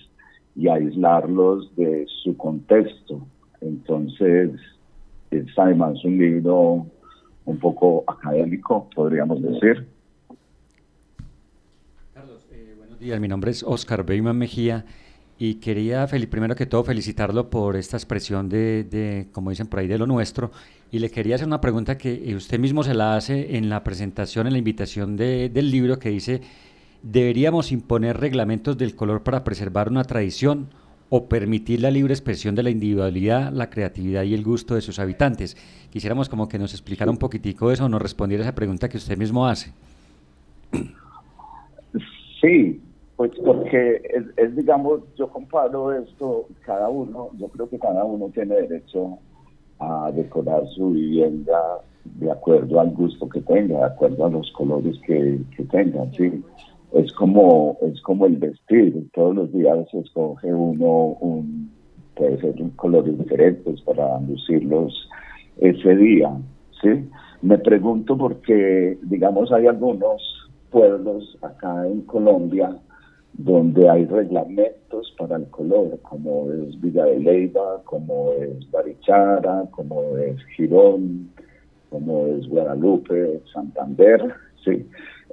y aislarlos de su contexto. Entonces, es además un libro un poco académico, podríamos decir mi nombre es Oscar Beyman Mejía Y quería, primero que todo, felicitarlo por esta expresión de, de, como dicen por ahí, de lo nuestro. Y le quería hacer una pregunta que usted mismo se la hace en la presentación, en la invitación de, del libro, que dice, ¿deberíamos imponer reglamentos del color para preservar una tradición o permitir la libre expresión de la individualidad, la creatividad y el gusto de sus habitantes? Quisiéramos como que nos explicara un poquitico eso nos respondiera esa pregunta que usted mismo hace. Sí, pues porque es, digamos, yo comparo esto, cada uno, yo creo que cada uno tiene derecho a decorar su vivienda de acuerdo al gusto que tenga, de acuerdo a los colores que, que tenga, sí. Es como, es como el vestir, todos los días se escoge uno un, puede ser colores diferentes para lucirlos ese día, sí. Me pregunto porque, digamos, hay algunos pueblos acá en Colombia donde hay reglamentos para el color, como es Villa de Leyva, como es Barichara, como es Girón, como es Guadalupe, Santander, sí.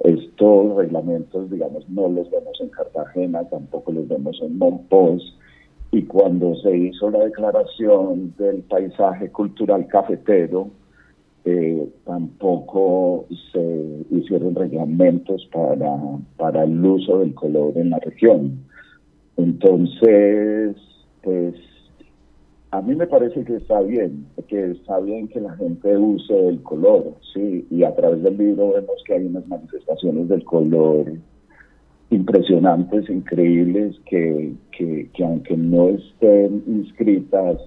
Estos reglamentos, digamos, no los vemos en Cartagena, tampoco los vemos en Monpós, y cuando se hizo la declaración del paisaje cultural cafetero, eh, tampoco se hicieron reglamentos para, para el uso del color en la región. Entonces, pues a mí me parece que está bien, que está bien que la gente use el color, sí, y a través del libro vemos que hay unas manifestaciones del color impresionantes, increíbles, que, que, que aunque no estén inscritas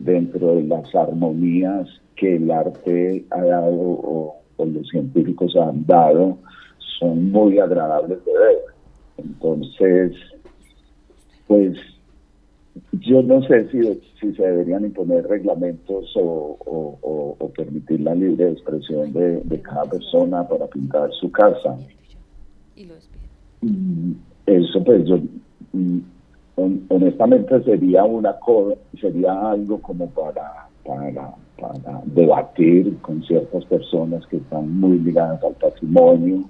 dentro de las armonías que el arte ha dado o, los científicos han dado son muy agradables de ver. Entonces, pues yo no sé si, si se deberían imponer reglamentos o, permitir la libre expresión de, cada persona para pintar su casa. Mm, eso pues yo mm, honestamente sería una sería algo como para, para para debatir con ciertas personas que están muy ligadas al patrimonio,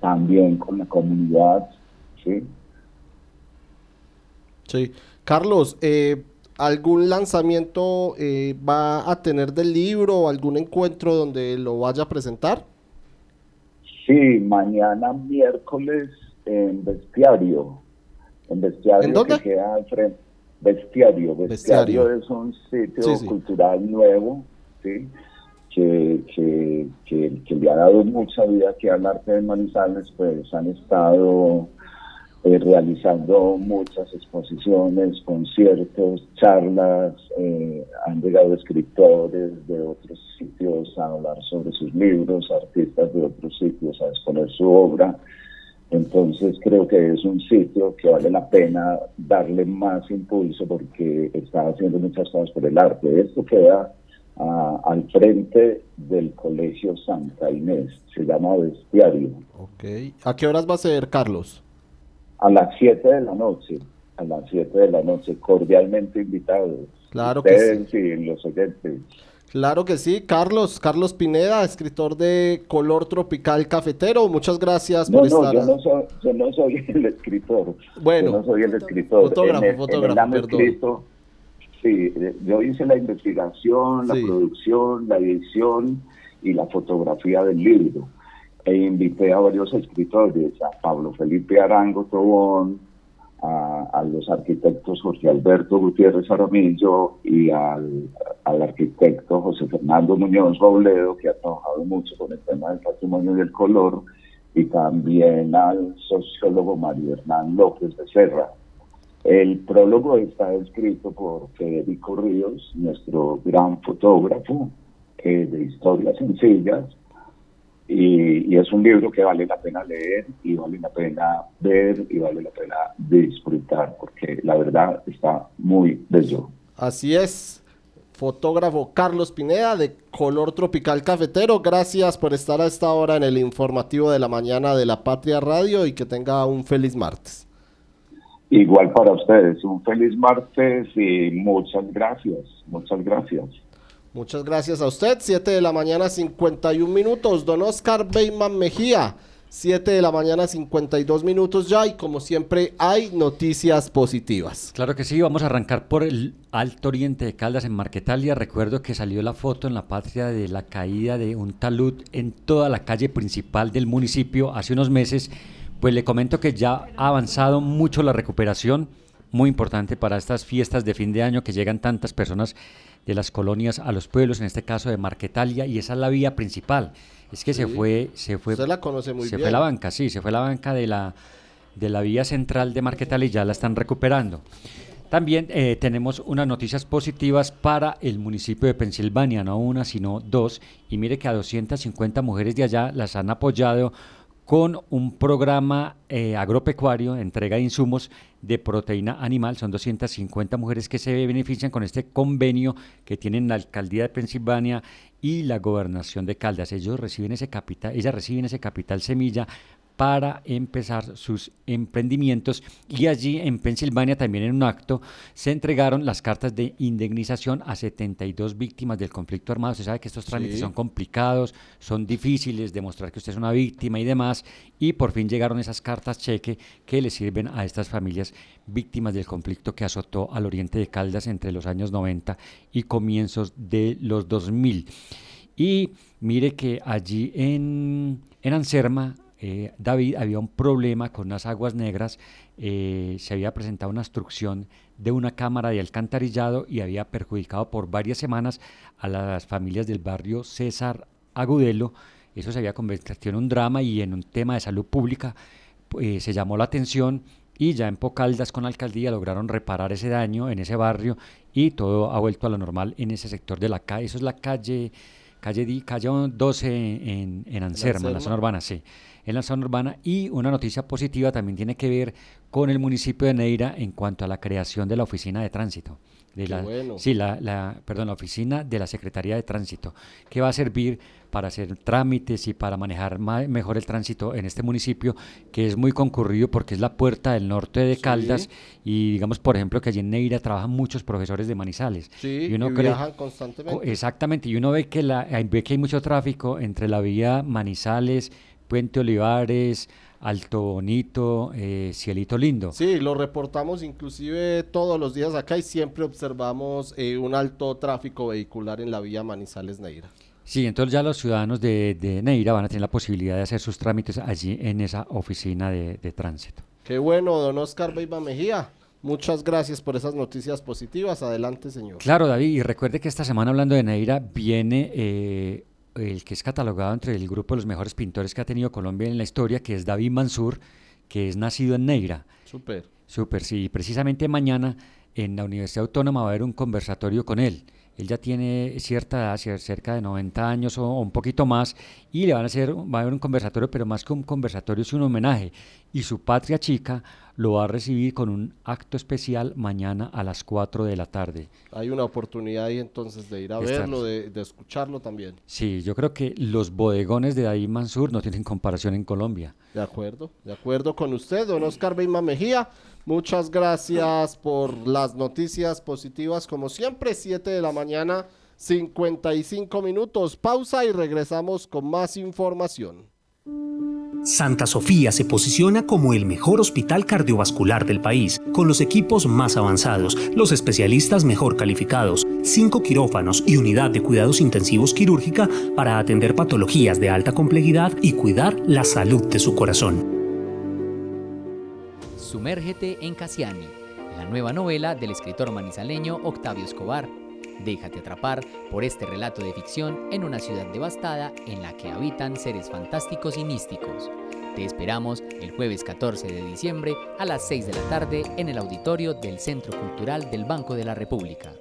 también con la comunidad, ¿sí? Sí. Carlos, eh, ¿algún lanzamiento eh, va a tener del libro o algún encuentro donde lo vaya a presentar? Sí, mañana miércoles en Bestiario. En Bestiario ¿En dónde? que queda frente Bestiario. Bestiario, es un sitio cultural nuevo, ¿sí? Que, que, que, le ha dado mucha vida aquí al arte de Manizales, pues han estado eh, realizando muchas exposiciones, conciertos, charlas, eh, han llegado escritores de otros sitios a hablar sobre sus libros, artistas de otros sitios a exponer su obra. Entonces creo que es un sitio que vale la pena darle más impulso porque está haciendo muchas cosas por el arte. Esto queda ah, al frente del Colegio Santa Inés, se llama Bestiario. Ok. ¿A qué horas va a ser, Carlos? A las 7 de la noche, a las 7 de la noche, cordialmente invitados. Claro que sí. y los oyentes. Claro que sí, Carlos, Carlos Pineda, escritor de Color Tropical Cafetero, muchas gracias por estar. Yo no, soy, yo no soy el escritor. Bueno, yo no soy el escritor. Fotógrafo, fotógrafo, perdón. sí, yo hice la investigación, la producción, la edición y la fotografía del libro. E invité a varios escritores, a Pablo Felipe Arango Tobón, a, los arquitectos Jorge Alberto Gutiérrez Aramillo y al, arquitecto José Fernando Muñoz Robledo, que ha trabajado mucho con el tema del patrimonio y el color, y también al sociólogo Mario Hernán López de Serra. El prólogo está escrito por Federico Ríos, nuestro gran fotógrafo eh, de historias sencillas, y, es un libro que vale la pena leer y vale la pena ver y vale la pena disfrutar porque la verdad está muy bello. Así es, fotógrafo Carlos Pineda de Color Tropical Cafetero, gracias por estar a esta hora en el informativo de la mañana de la Patria Radio y que tenga un feliz martes. Igual para ustedes, un feliz martes y muchas gracias, muchas gracias. Muchas gracias a usted. 7 de la mañana, 51 minutos. Don Oscar Beyman Mejía, 7 de la mañana, 52 minutos ya y como siempre hay noticias positivas. Claro que sí, vamos a arrancar por el Alto Oriente de Caldas en Marquetalia. Recuerdo que salió la foto en la patria de la caída de un talud en toda la calle principal del municipio hace unos meses. Pues le comento que ya ha avanzado mucho la recuperación, muy importante para estas fiestas de fin de año que llegan tantas personas de las colonias a los pueblos, en este caso de Marquetalia, y esa es la vía principal. Es que se fue, se fue. Usted la conoce muy se bien. fue la banca, sí, se fue la banca de la de la vía central de Marquetalia y ya la están recuperando. También eh, tenemos unas noticias positivas para el municipio de Pensilvania, no una, sino dos. Y mire que a 250 mujeres de allá las han apoyado con un programa eh, agropecuario, entrega de insumos de proteína animal. Son 250 mujeres que se benefician con este convenio que tienen la alcaldía de Pensilvania y la gobernación de Caldas. Ellos reciben ese capital, ellas reciben ese capital semilla para empezar sus emprendimientos y allí en Pensilvania también en un acto se entregaron las cartas de indemnización a 72 víctimas del conflicto armado. Se sabe que estos trámites Sí. son complicados, son difíciles, demostrar que usted es una víctima y demás y por fin llegaron esas cartas cheque que le sirven a estas familias víctimas del conflicto que azotó al oriente de Caldas entre los años 90 y comienzos de los 2000. Y mire que allí en, en Anserma, eh, David, había un problema con unas aguas negras. eh, se había presentado una obstrucción de una cámara de alcantarillado y había perjudicado por varias semanas a las familias del barrio César Agudelo. Eso se había convertido en un drama y en un tema de salud pública. eh, se llamó la atención y ya en Pocaldas con la alcaldía lograron reparar ese daño en ese barrio y todo ha vuelto a lo normal en ese sector de la calle. Eso es la calle, calle, di- calle 12 en, en Anserma, en la zona urbana, sí. En la zona urbana. Y una noticia positiva también tiene que ver con el municipio de Neira en cuanto a la creación de la oficina de tránsito. De la, bueno. Sí, la, la- perdón, la oficina de la Secretaría de Tránsito, que va a servir para hacer trámites y para manejar ma- mejor el tránsito en este municipio, que es muy concurrido porque es la puerta del norte de Caldas y digamos, por ejemplo, que allí en Neira trabajan muchos profesores de Manizales. Sí, y uno y cree- viajan Co- constantemente. Exactamente, y uno ve que, la, ve que hay mucho tráfico entre la vía Manizales, Puente Olivares, Alto Bonito, eh, Cielito Lindo. Sí, lo reportamos inclusive todos los días acá y siempre observamos eh, un alto tráfico vehicular en la vía Manizales-Neira. Sí, entonces ya los ciudadanos de, de Neira van a tener la posibilidad de hacer sus trámites allí en esa oficina de, de tránsito. Qué bueno, don Oscar Beiba Mejía. Muchas gracias por esas noticias positivas. Adelante, señor. Claro, David, y recuerde que esta semana hablando de Neira viene eh, el que es catalogado entre el grupo de los mejores pintores que ha tenido Colombia en la historia, que es David Mansur, que es nacido en Neira. Súper. Súper, sí. Precisamente mañana en la Universidad Autónoma va a haber un conversatorio con él. Él ya tiene cierta edad, cerca de 90 años o, o un poquito más, y le van a hacer, va a haber un conversatorio, pero más que un conversatorio es un homenaje. Y su patria chica lo va a recibir con un acto especial mañana a las 4 de la tarde. Hay una oportunidad ahí entonces de ir a Estar- verlo, de, de escucharlo también. Sí, yo creo que los bodegones de David Mansur no tienen comparación en Colombia. De acuerdo, de acuerdo con usted, don Oscar Beiba Mejía. Muchas gracias por las noticias positivas, como siempre, 7 de la mañana, 55 minutos. Pausa y regresamos con más información. Santa Sofía se posiciona como el mejor hospital cardiovascular del país, con los equipos más avanzados, los especialistas mejor calificados, cinco quirófanos y unidad de cuidados intensivos quirúrgica para atender patologías de alta complejidad y cuidar la salud de su corazón. Sumérgete en Cassiani, la nueva novela del escritor manizaleño Octavio Escobar. Déjate atrapar por este relato de ficción en una ciudad devastada en la que habitan seres fantásticos y místicos. Te esperamos el jueves 14 de diciembre a las 6 de la tarde en el auditorio del Centro Cultural del Banco de la República.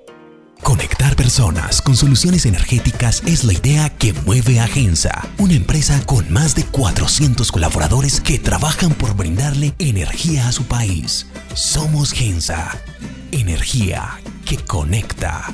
Conectar personas con soluciones energéticas es la idea que mueve a Gensa, una empresa con más de 400 colaboradores que trabajan por brindarle energía a su país. Somos Gensa, energía que conecta.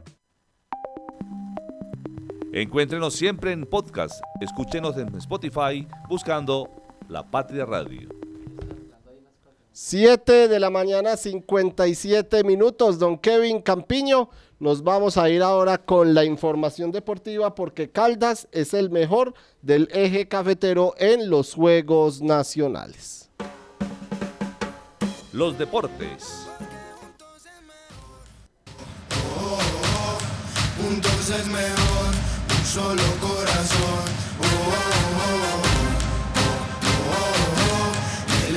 Encuéntrenos siempre en podcast. Escúchenos en Spotify buscando La Patria Radio. 7 de la mañana, 57 minutos. Don Kevin Campiño, nos vamos a ir ahora con la información deportiva porque Caldas es el mejor del eje cafetero en los Juegos Nacionales. Los deportes. Juntos es mejor, solo corazón. Oh, oh, oh, oh, oh, oh. El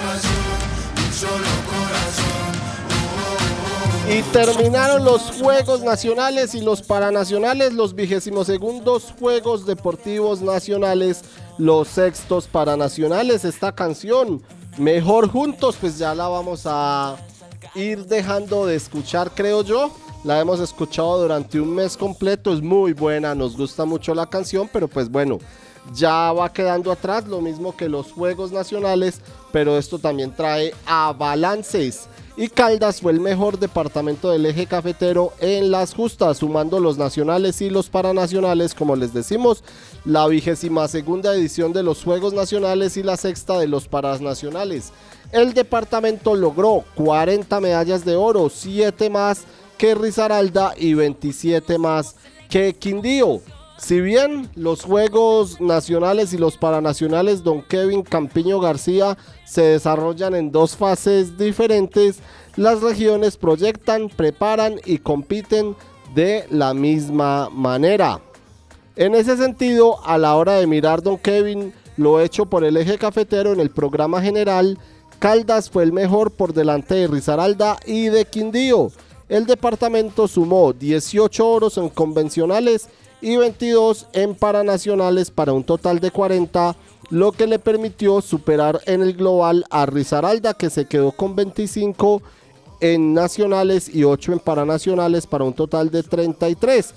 pasión, un solo corazón. Oh, oh, oh. Y terminaron los Juegos Nacionales y los Paranacionales, los vigésimos segundos Juegos Deportivos Nacionales, los sextos Paranacionales. Esta canción, Mejor Juntos, pues ya la vamos a ir dejando de escuchar, creo yo. La hemos escuchado durante un mes completo, es muy buena, nos gusta mucho la canción, pero pues bueno, ya va quedando atrás, lo mismo que los Juegos Nacionales, pero esto también trae abalances. Y Caldas fue el mejor departamento del eje cafetero en las justas, sumando los nacionales y los paranacionales, como les decimos, la vigésima segunda edición de los Juegos Nacionales y la sexta de los paranacionales. El departamento logró 40 medallas de oro, 7 más que Risaralda y 27 más que Quindío. Si bien los Juegos Nacionales y los Paranacionales Don Kevin Campiño García se desarrollan en dos fases diferentes, las regiones proyectan, preparan y compiten de la misma manera. En ese sentido, a la hora de mirar Don Kevin lo hecho por el eje cafetero en el programa general, Caldas fue el mejor por delante de Risaralda y de Quindío. El departamento sumó 18 oros en convencionales y 22 en paranacionales para un total de 40, lo que le permitió superar en el global a Risaralda que se quedó con 25 en nacionales y 8 en paranacionales para un total de 33.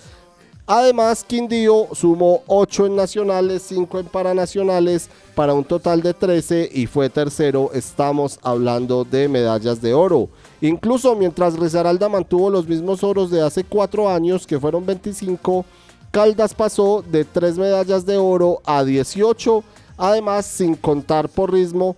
Además, Quindío sumó 8 en nacionales, 5 en paranacionales para un total de 13 y fue tercero. Estamos hablando de medallas de oro. Incluso mientras Risaralda mantuvo los mismos oros de hace 4 años, que fueron 25, Caldas pasó de 3 medallas de oro a 18, además sin contar por ritmo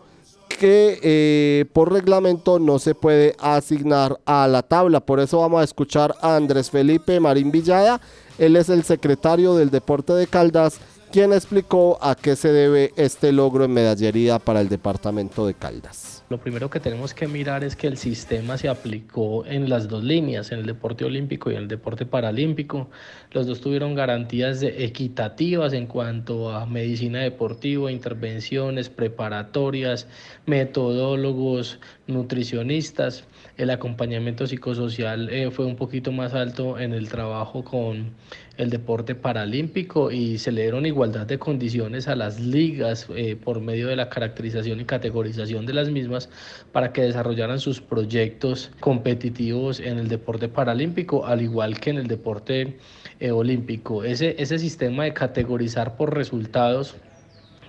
que eh, por reglamento no se puede asignar a la tabla. Por eso vamos a escuchar a Andrés Felipe Marín Villada. Él es el secretario del Deporte de Caldas, quien explicó a qué se debe este logro en medallería para el departamento de Caldas. Lo primero que tenemos que mirar es que el sistema se aplicó en las dos líneas, en el deporte olímpico y en el deporte paralímpico. Los dos tuvieron garantías equitativas en cuanto a medicina deportiva, intervenciones preparatorias, metodólogos, nutricionistas. El acompañamiento psicosocial eh, fue un poquito más alto en el trabajo con el deporte paralímpico y se le dieron igualdad de condiciones a las ligas eh, por medio de la caracterización y categorización de las mismas para que desarrollaran sus proyectos competitivos en el deporte paralímpico, al igual que en el deporte eh, olímpico. Ese, ese sistema de categorizar por resultados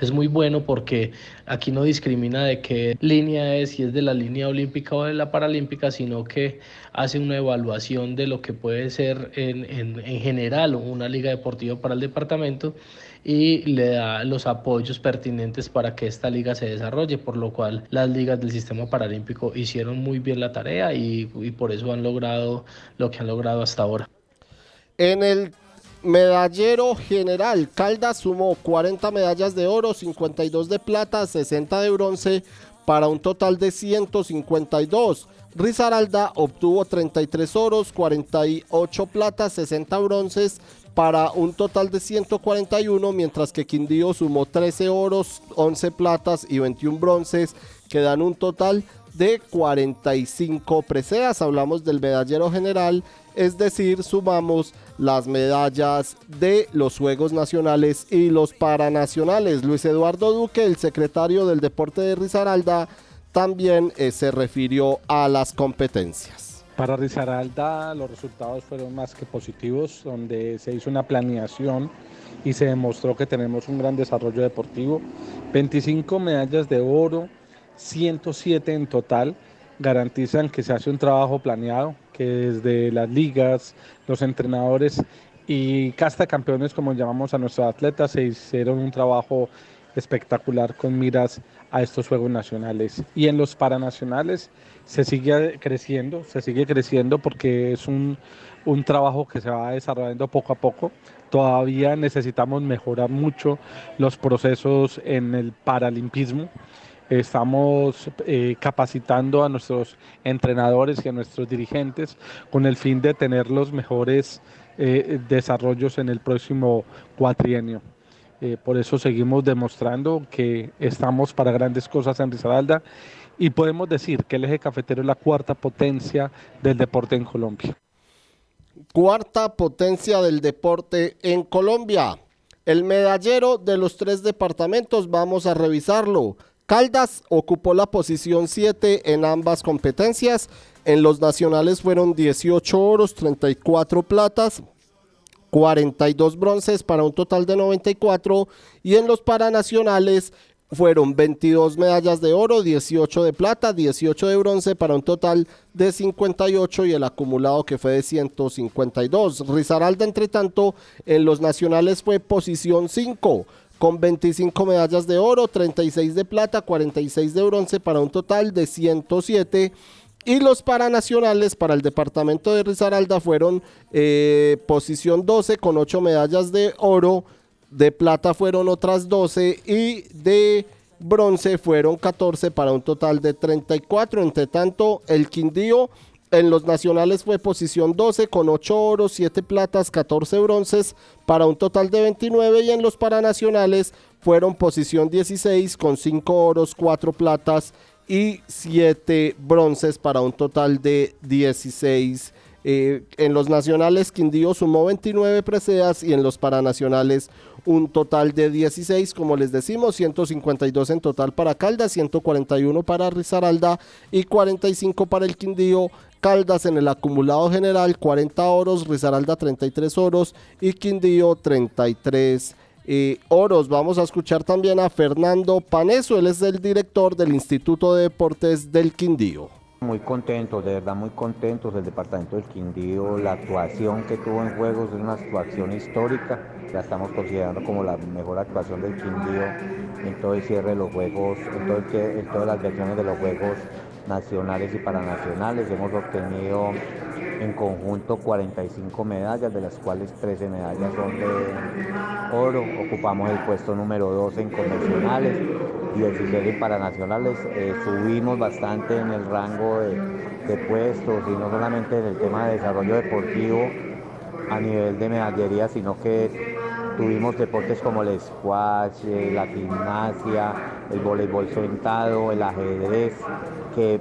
es muy bueno porque aquí no discrimina de qué línea es, si es de la línea olímpica o de la paralímpica, sino que hace una evaluación de lo que puede ser en, en, en general una liga deportiva para el departamento y le da los apoyos pertinentes para que esta liga se desarrolle, por lo cual las ligas del sistema paralímpico hicieron muy bien la tarea y, y por eso han logrado lo que han logrado hasta ahora. En el medallero general, Caldas sumó 40 medallas de oro, 52 de plata, 60 de bronce, para un total de 152. Risaralda obtuvo 33 oros, 48 platas, 60 bronces, para un total de 141, mientras que Quindío sumó 13 oros, 11 platas y 21 bronces, que dan un total de 45 preseas. Hablamos del medallero general, es decir, sumamos las medallas de los Juegos Nacionales y los Paranacionales. Luis Eduardo Duque, el secretario del Deporte de Risaralda, también eh, se refirió a las competencias. Para Risaralda los resultados fueron más que positivos, donde se hizo una planeación y se demostró que tenemos un gran desarrollo deportivo. 25 medallas de oro, 107 en total, garantizan que se hace un trabajo planeado, que desde las ligas, los entrenadores y casta campeones, como llamamos a nuestros atletas, se hicieron un trabajo espectacular con miras a estos Juegos Nacionales. Y en los Paranacionales se sigue creciendo, se sigue creciendo porque es un, un trabajo que se va desarrollando poco a poco. Todavía necesitamos mejorar mucho los procesos en el paralimpismo. Estamos eh, capacitando a nuestros entrenadores y a nuestros dirigentes con el fin de tener los mejores eh, desarrollos en el próximo cuatrienio. Eh, por eso seguimos demostrando que estamos para grandes cosas en Risaralda y podemos decir que el eje cafetero es la cuarta potencia del deporte en Colombia. Cuarta potencia del deporte en Colombia. El medallero de los tres departamentos, vamos a revisarlo. Caldas ocupó la posición 7 en ambas competencias. En los nacionales fueron 18 oros, 34 platas, 42 bronces para un total de 94 y en los paranacionales fueron 22 medallas de oro, 18 de plata, 18 de bronce para un total de 58 y el acumulado que fue de 152. Rizaralda, entre tanto, en los nacionales fue posición 5 con 25 medallas de oro, 36 de plata, 46 de bronce para un total de 107 y los paranacionales para el departamento de Risaralda fueron eh, posición 12 con 8 medallas de oro, de plata fueron otras 12 y de bronce fueron 14 para un total de 34. Entre tanto, el Quindío en los nacionales fue posición 12 con 8 oros, 7 platas, 14 bronces para un total de 29 y en los paranacionales fueron posición 16 con 5 oros, 4 platas y 7 bronces para un total de 16. Eh, en los nacionales Quindío sumó 29 preseas y en los paranacionales un total de 16, como les decimos, 152 en total para Caldas, 141 para Risaralda y 45 para el Quindío. Caldas en el acumulado general 40 oros, Risaralda 33 oros y Quindío 33 eh, oros. Vamos a escuchar también a Fernando Paneso, él es el director del Instituto de Deportes del Quindío. Muy contentos, de verdad muy contentos del departamento del Quindío, la actuación que tuvo en juegos es una actuación histórica, la estamos considerando como la mejor actuación del Quindío en todo el cierre de los juegos, en, todo el, en todas las versiones de los juegos nacionales y paranacionales. Hemos obtenido en conjunto 45 medallas, de las cuales 13 medallas son de oro. Ocupamos el puesto número 2 en convencionales, 16 en paranacionales. Eh, subimos bastante en el rango de puestos y no solamente en el tema de desarrollo deportivo a nivel de medallería, sino que tuvimos deportes como el squash, eh, la gimnasia, el voleibol sentado, el ajedrez, que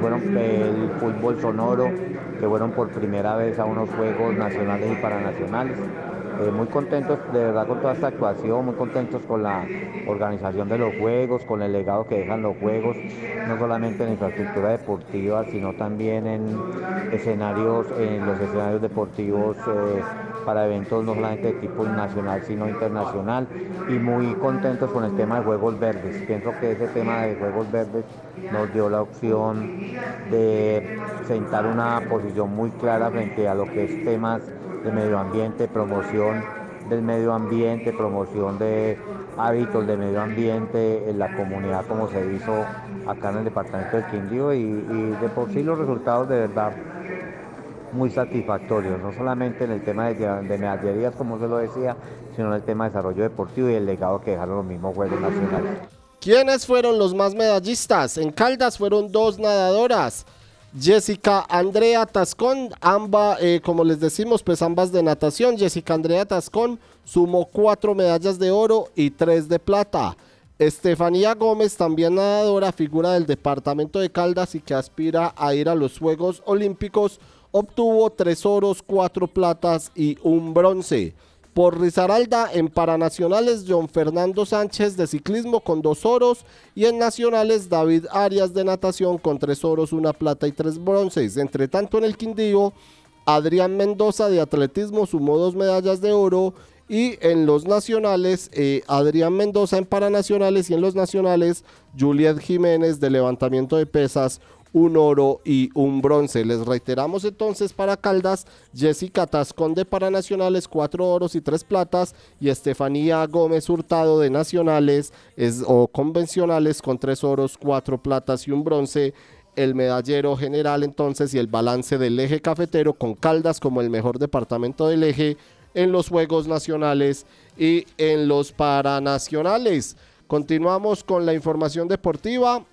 fueron el fútbol sonoro, que fueron por primera vez a unos Juegos Nacionales y Paranacionales. Eh, muy contentos de verdad con toda esta actuación, muy contentos con la organización de los juegos, con el legado que dejan los juegos, no solamente en infraestructura deportiva, sino también en escenarios, en los escenarios deportivos eh, para eventos no solamente de tipo nacional, sino internacional, y muy contentos con el tema de Juegos Verdes. Pienso que ese tema de Juegos Verdes nos dio la opción de sentar una posición muy clara frente a lo que es temas de medio ambiente, promoción del medio ambiente, promoción de hábitos de medio ambiente en la comunidad como se hizo acá en el departamento del Quindío y, y de por sí los resultados de verdad muy satisfactorios, no solamente en el tema de, de medallerías como se lo decía, sino en el tema de desarrollo deportivo y el legado que dejaron los mismos Juegos Nacionales. ¿Quiénes fueron los más medallistas? En Caldas fueron dos nadadoras. Jessica Andrea Tascón, ambas, eh, como les decimos, pues ambas de natación. Jessica Andrea Tascón sumó cuatro medallas de oro y tres de plata. Estefanía Gómez, también nadadora, figura del departamento de Caldas y que aspira a ir a los Juegos Olímpicos, obtuvo tres oros, cuatro platas y un bronce. Por Risaralda, en Paranacionales, John Fernando Sánchez de ciclismo con dos oros. Y en Nacionales, David Arias de natación con tres oros, una plata y tres bronces. Entre tanto, en el Quindío, Adrián Mendoza de atletismo sumó dos medallas de oro. Y en los nacionales, eh, Adrián Mendoza en Paranacionales. Y en los nacionales, Juliet Jiménez de levantamiento de pesas un oro y un bronce. Les reiteramos entonces para Caldas, Jessica Tascón de Paranacionales, cuatro oros y tres platas, y Estefanía Gómez Hurtado de Nacionales es, o convencionales con tres oros, cuatro platas y un bronce. El medallero general entonces y el balance del eje cafetero con Caldas como el mejor departamento del eje en los Juegos Nacionales y en los Paranacionales. Continuamos con la información deportiva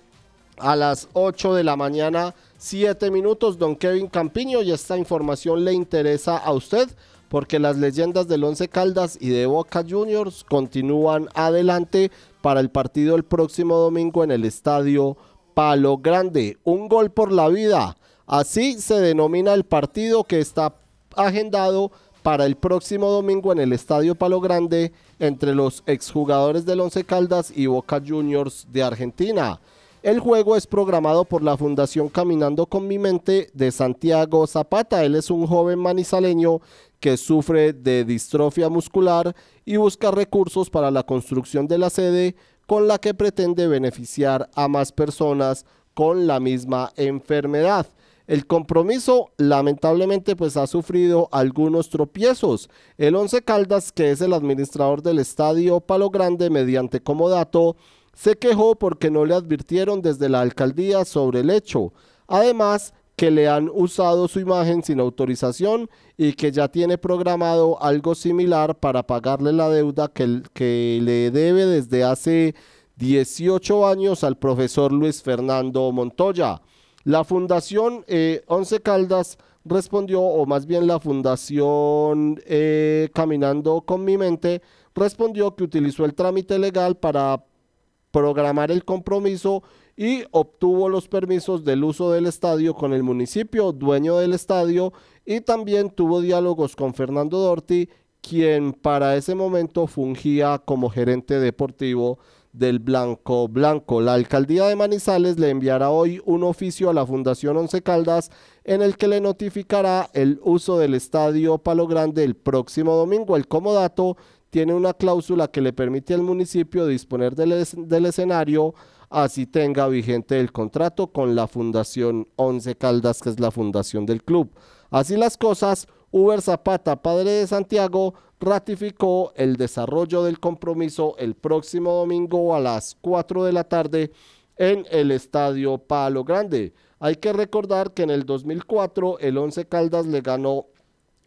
a las 8 de la mañana, 7 minutos. Don Kevin Campiño, y esta información le interesa a usted porque las leyendas del Once Caldas y de Boca Juniors continúan adelante para el partido el próximo domingo en el estadio Palo Grande. Un gol por la vida. Así se denomina el partido que está agendado para el próximo domingo en el Estadio Palo Grande entre los exjugadores del Once Caldas y Boca Juniors de Argentina. El juego es programado por la Fundación Caminando con mi mente de Santiago Zapata. Él es un joven manizaleño que sufre de distrofia muscular y busca recursos para la construcción de la sede con la que pretende beneficiar a más personas con la misma enfermedad. El compromiso lamentablemente pues ha sufrido algunos tropiezos. El Once Caldas, que es el administrador del estadio Palo Grande mediante comodato, se quejó porque no le advirtieron desde la alcaldía sobre el hecho. Además, que le han usado su imagen sin autorización y que ya tiene programado algo similar para pagarle la deuda que, le debe desde hace 18 años al profesor Luis Fernando Montoya. La Fundación eh, Once Caldas respondió, o más bien la Fundación eh, Caminando con mi mente, respondió que utilizó el trámite legal para programar el compromiso y obtuvo los permisos del uso del estadio con el municipio, dueño del estadio, y también tuvo diálogos con Fernando Dorti, quien para ese momento fungía como gerente deportivo del Blanco Blanco. La alcaldía de Manizales le enviará hoy un oficio a la Fundación Once Caldas en el que le notificará el uso del estadio Palo Grande el próximo domingo. El comodato tiene una cláusula que le permite al municipio disponer del, es- del escenario así tenga vigente el contrato con la Fundación Once Caldas, que es la fundación del club. Así las cosas, Uber Zapata, padre de Santiago, ratificó el desarrollo del compromiso el próximo domingo a las 4 de la tarde en el Estadio Palo Grande. Hay que recordar que en el 2004 el Once Caldas le ganó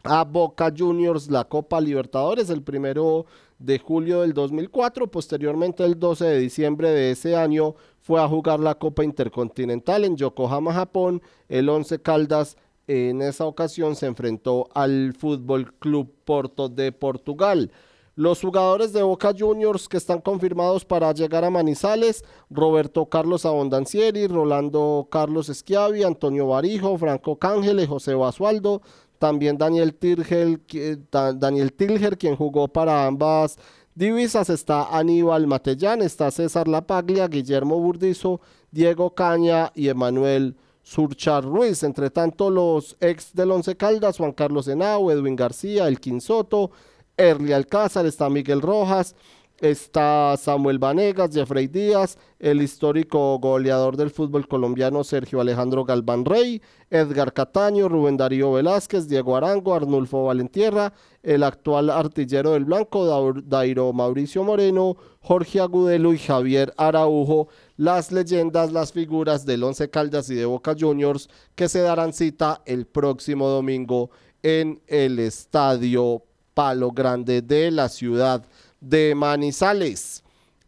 a Boca Juniors la Copa Libertadores el primero de julio del 2004. Posteriormente, el 12 de diciembre de ese año, fue a jugar la Copa Intercontinental en Yokohama, Japón. El Once Caldas en esa ocasión se enfrentó al Fútbol Club Porto de Portugal. Los jugadores de Boca Juniors que están confirmados para llegar a Manizales, Roberto Carlos Abondancieri, Rolando Carlos Schiavi, Antonio Barijo, Franco Cángel, José Basualdo, también Daniel qui- Da- Daniel Tilger, quien jugó para ambas divisas, está Aníbal Matellán, está César Lapaglia, Guillermo Burdizo, Diego Caña y Emanuel Surchar Ruiz. Entre tanto, los ex del Once Caldas, Juan Carlos Henao, Edwin García, Elkin Soto, Erli Alcázar, está Miguel Rojas, está Samuel Vanegas, Jeffrey Díaz, el histórico goleador del fútbol colombiano Sergio Alejandro Galván Rey, Edgar Cataño, Rubén Darío Velázquez, Diego Arango, Arnulfo Valentierra, el actual artillero del Blanco, Dairo Mauricio Moreno, Jorge Agudelo y Javier Araujo, las leyendas, las figuras del Once Caldas y de Boca Juniors que se darán cita el próximo domingo en el Estadio Palo Grande de la ciudad de Manizales.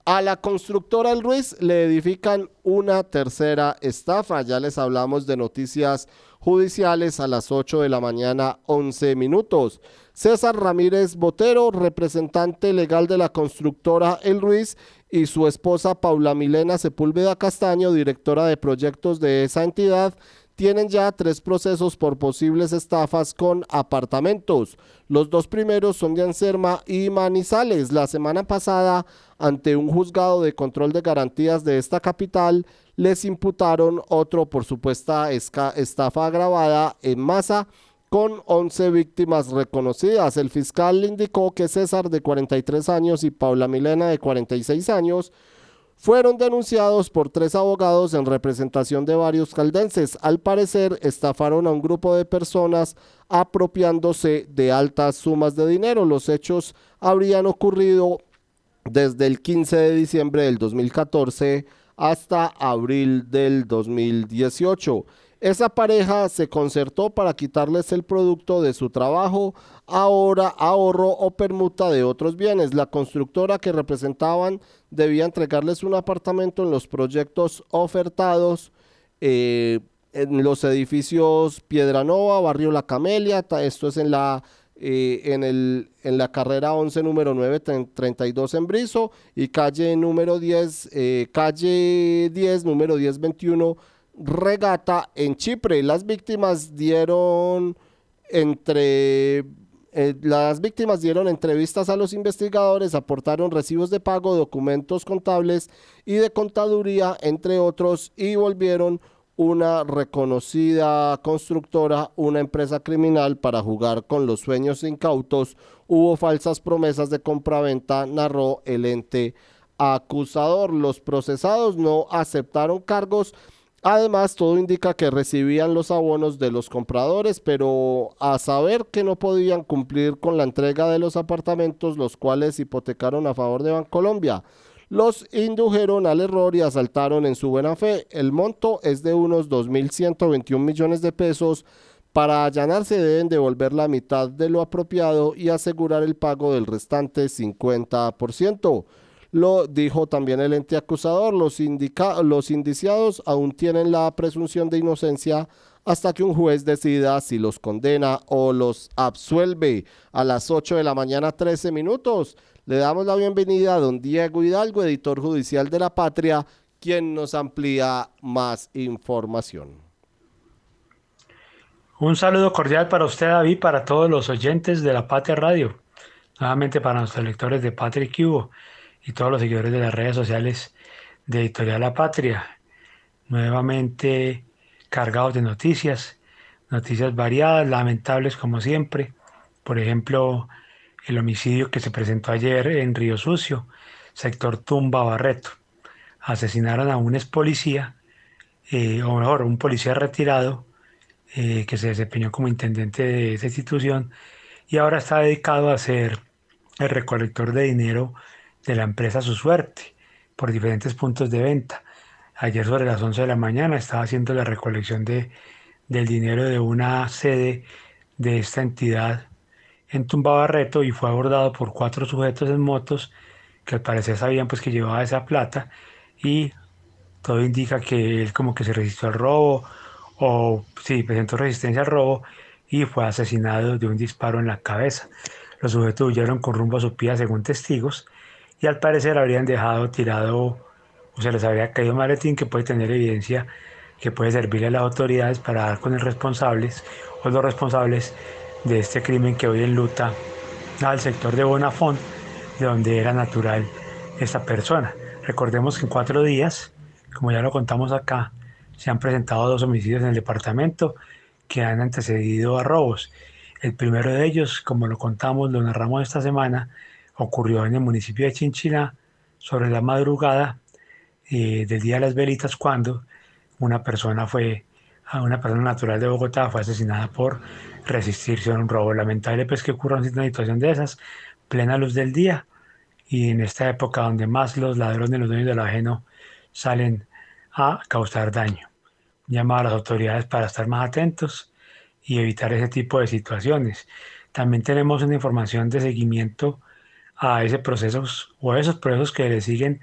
A la constructora El Ruiz le edifican una tercera estafa. Ya les hablamos de noticias judiciales a las 8 de la mañana, 11 minutos. César Ramírez Botero, representante legal de la constructora El Ruiz, y su esposa Paula Milena Sepúlveda Castaño, directora de proyectos de esa entidad, tienen ya tres procesos por posibles estafas con apartamentos. Los dos primeros son de Anserma y Manizales. La semana pasada, ante un juzgado de control de garantías de esta capital, les imputaron otro por supuesta estafa agravada en masa con 11 víctimas reconocidas. El fiscal indicó que César de 43 años y Paula Milena de 46 años fueron denunciados por tres abogados en representación de varios caldenses. Al parecer, estafaron a un grupo de personas apropiándose de altas sumas de dinero. Los hechos habrían ocurrido desde el 15 de diciembre del 2014 hasta abril del 2018. Esa pareja se concertó para quitarles el producto de su trabajo, ahora ahorro o permuta de otros bienes. La constructora que representaban debía entregarles un apartamento en los proyectos ofertados eh, en los edificios Piedranova, Barrio La Camelia, esto es en la, eh, en, el, en la carrera 11, número 932 en Brizo, y calle número 10, eh, calle 10, número 1021, Regata en Chipre. Las víctimas dieron entre eh, las víctimas dieron entrevistas a los investigadores, aportaron recibos de pago, documentos contables y de contaduría, entre otros, y volvieron una reconocida constructora, una empresa criminal para jugar con los sueños incautos. Hubo falsas promesas de compraventa, narró el ente acusador. Los procesados no aceptaron cargos. Además, todo indica que recibían los abonos de los compradores, pero a saber que no podían cumplir con la entrega de los apartamentos, los cuales hipotecaron a favor de Bancolombia. Los indujeron al error y asaltaron en su buena fe. El monto es de unos 2.121 millones de pesos. Para allanarse deben devolver la mitad de lo apropiado y asegurar el pago del restante 50%. Lo dijo también el ente acusador. Los, indica- los indiciados aún tienen la presunción de inocencia hasta que un juez decida si los condena o los absuelve. A las 8 de la mañana, 13 minutos, le damos la bienvenida a don Diego Hidalgo, editor judicial de La Patria, quien nos amplía más información. Un saludo cordial para usted, David, para todos los oyentes de la Patria Radio, nuevamente para nuestros lectores de Patria Cubo y todos los seguidores de las redes sociales de Editorial La Patria, nuevamente cargados de noticias, noticias variadas, lamentables como siempre. Por ejemplo, el homicidio que se presentó ayer en Río Sucio, sector Tumba Barreto. Asesinaron a un ex policía, eh, o mejor, un policía retirado eh, que se desempeñó como intendente de esa institución y ahora está dedicado a ser el recolector de dinero de la empresa Su Suerte por diferentes puntos de venta. Ayer sobre las 11 de la mañana estaba haciendo la recolección de, del dinero de una sede de esta entidad en Tumbabarreto y fue abordado por cuatro sujetos en motos que al parecer sabían pues que llevaba esa plata y todo indica que él como que se resistió al robo o sí, presentó resistencia al robo y fue asesinado de un disparo en la cabeza. Los sujetos huyeron con rumbo a su pía según testigos y al parecer habrían dejado tirado o se les habría caído un maletín que puede tener evidencia que puede servirle a las autoridades para dar con el responsables o los responsables de este crimen que hoy enluta al sector de Bonafont, de donde era natural esta persona. Recordemos que en cuatro días, como ya lo contamos acá, se han presentado dos homicidios en el departamento que han antecedido a robos. El primero de ellos, como lo contamos, lo narramos esta semana, ocurrió en el municipio de Chinchiná sobre la madrugada eh, del Día de las Velitas cuando una persona fue, una persona natural de Bogotá fue asesinada por resistirse a un robo. Lamentable pues que ocurra una situación de esas, plena luz del día y en esta época donde más los ladrones, los dueños del ajeno salen a causar daño. Llama a las autoridades para estar más atentos y evitar ese tipo de situaciones. También tenemos una información de seguimiento a ese proceso o a esos procesos que le siguen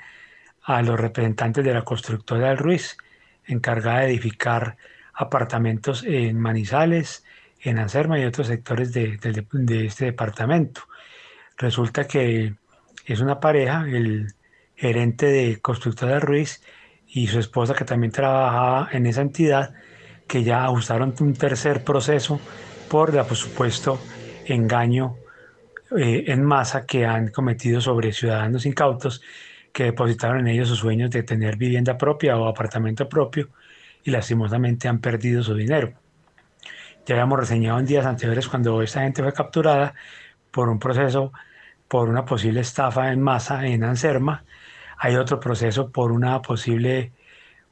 a los representantes de la constructora del Ruiz, encargada de edificar apartamentos en Manizales, en Anserma y otros sectores de, de- este departamento. Resulta que es una pareja, el gerente de constructora del Ruiz y su esposa que también trabajaba en esa entidad, que ya ajustaron un tercer proceso por, por supuesto, engaño eh, en masa que han cometido sobre ciudadanos incautos que depositaron en ellos sus sueños de tener vivienda propia o apartamento propio y lastimosamente han perdido su dinero. Ya habíamos reseñado en días anteriores cuando esta gente fue capturada por un proceso, por una posible estafa en masa en Anserma. Hay otro proceso por una posible,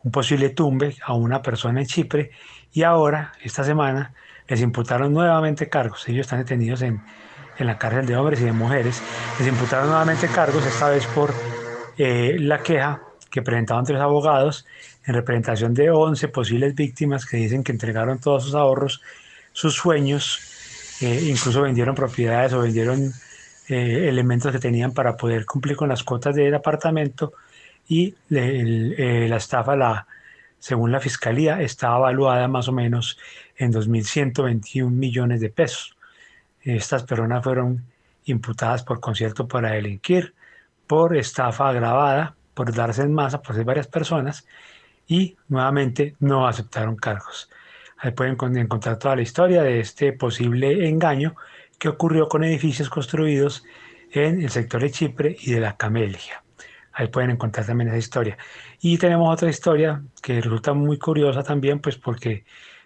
un posible tumbe a una persona en Chipre. Y ahora, esta semana, les imputaron nuevamente cargos. Ellos están detenidos en, en la cárcel de hombres y de mujeres. Les imputaron nuevamente cargos, esta vez por eh, la queja que presentaban tres abogados en representación de 11 posibles víctimas que dicen que entregaron todos sus ahorros, sus sueños, eh, incluso vendieron propiedades o vendieron eh, elementos que tenían para poder cumplir con las cuotas del apartamento y la estafa, la, según la fiscalía, estaba evaluada más o menos en 2.121 millones de pesos. Estas personas fueron imputadas por concierto para delinquir, por estafa agravada, por darse en masa, por ser varias personas, y nuevamente no aceptaron cargos. Ahí pueden encontrar toda la historia de este posible engaño que ocurrió con edificios construidos en el sector de Chipre y de la Camelia. Ahí pueden encontrar también esa historia. Y tenemos otra historia que resulta muy curiosa también, pues porque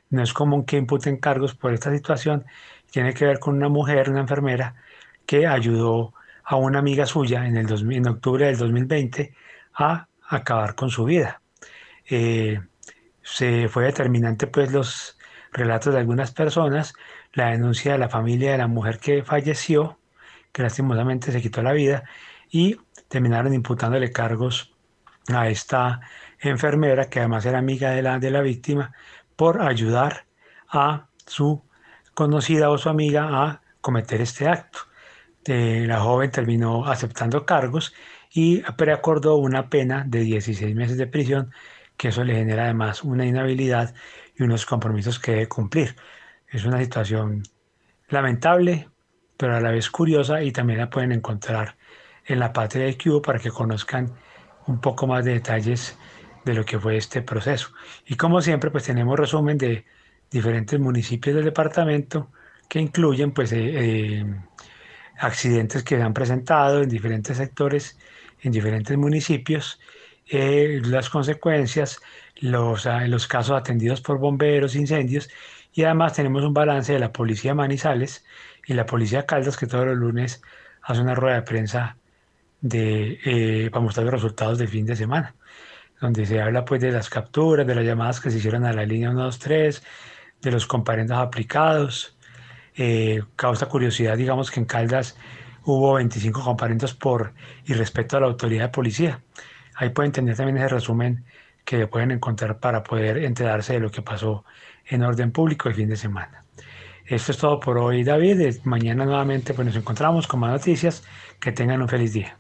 no es común que imputen cargos por esta situación. Tiene que ver con una mujer, una enfermera, que ayudó a una amiga suya en, el en octubre del 2020 a acabar con su vida. Eh, se fue determinante pues los relatos de algunas personas, la denuncia de la familia de la mujer que falleció, que lastimosamente se quitó la vida, y terminaron imputándole cargos a esta enfermera, que además era amiga de la, de la víctima, por ayudar a su conocida o su amiga a cometer este acto. Eh, la joven terminó aceptando cargos y preacordó una pena de 16 meses de prisión, que eso le genera además una inhabilidad y unos compromisos que debe cumplir. Es una situación lamentable, pero a la vez curiosa y también la pueden encontrar en la patria de Cuba para que conozcan un poco más de detalles de lo que fue este proceso. Y como siempre, pues tenemos resumen de diferentes municipios del departamento que incluyen pues eh, eh, accidentes que se han presentado en diferentes sectores, en diferentes municipios, eh, las consecuencias, los, ah, los casos atendidos por bomberos, incendios, y además tenemos un balance de la Policía Manizales y la Policía Caldas que todos los lunes hace una rueda de prensa de, eh, para mostrar los resultados del fin de semana, donde se habla pues de las capturas, de las llamadas que se hicieron a la línea 123, de los comparendos aplicados, eh, causa curiosidad, digamos que en Caldas hubo 25 comparendos por y respecto a la autoridad de policía. Ahí pueden tener también ese resumen que pueden encontrar para poder enterarse de lo que pasó en orden público el fin de semana. Esto es todo por hoy, David. Eh, mañana nuevamente pues, nos encontramos con más noticias. Que tengan un feliz día.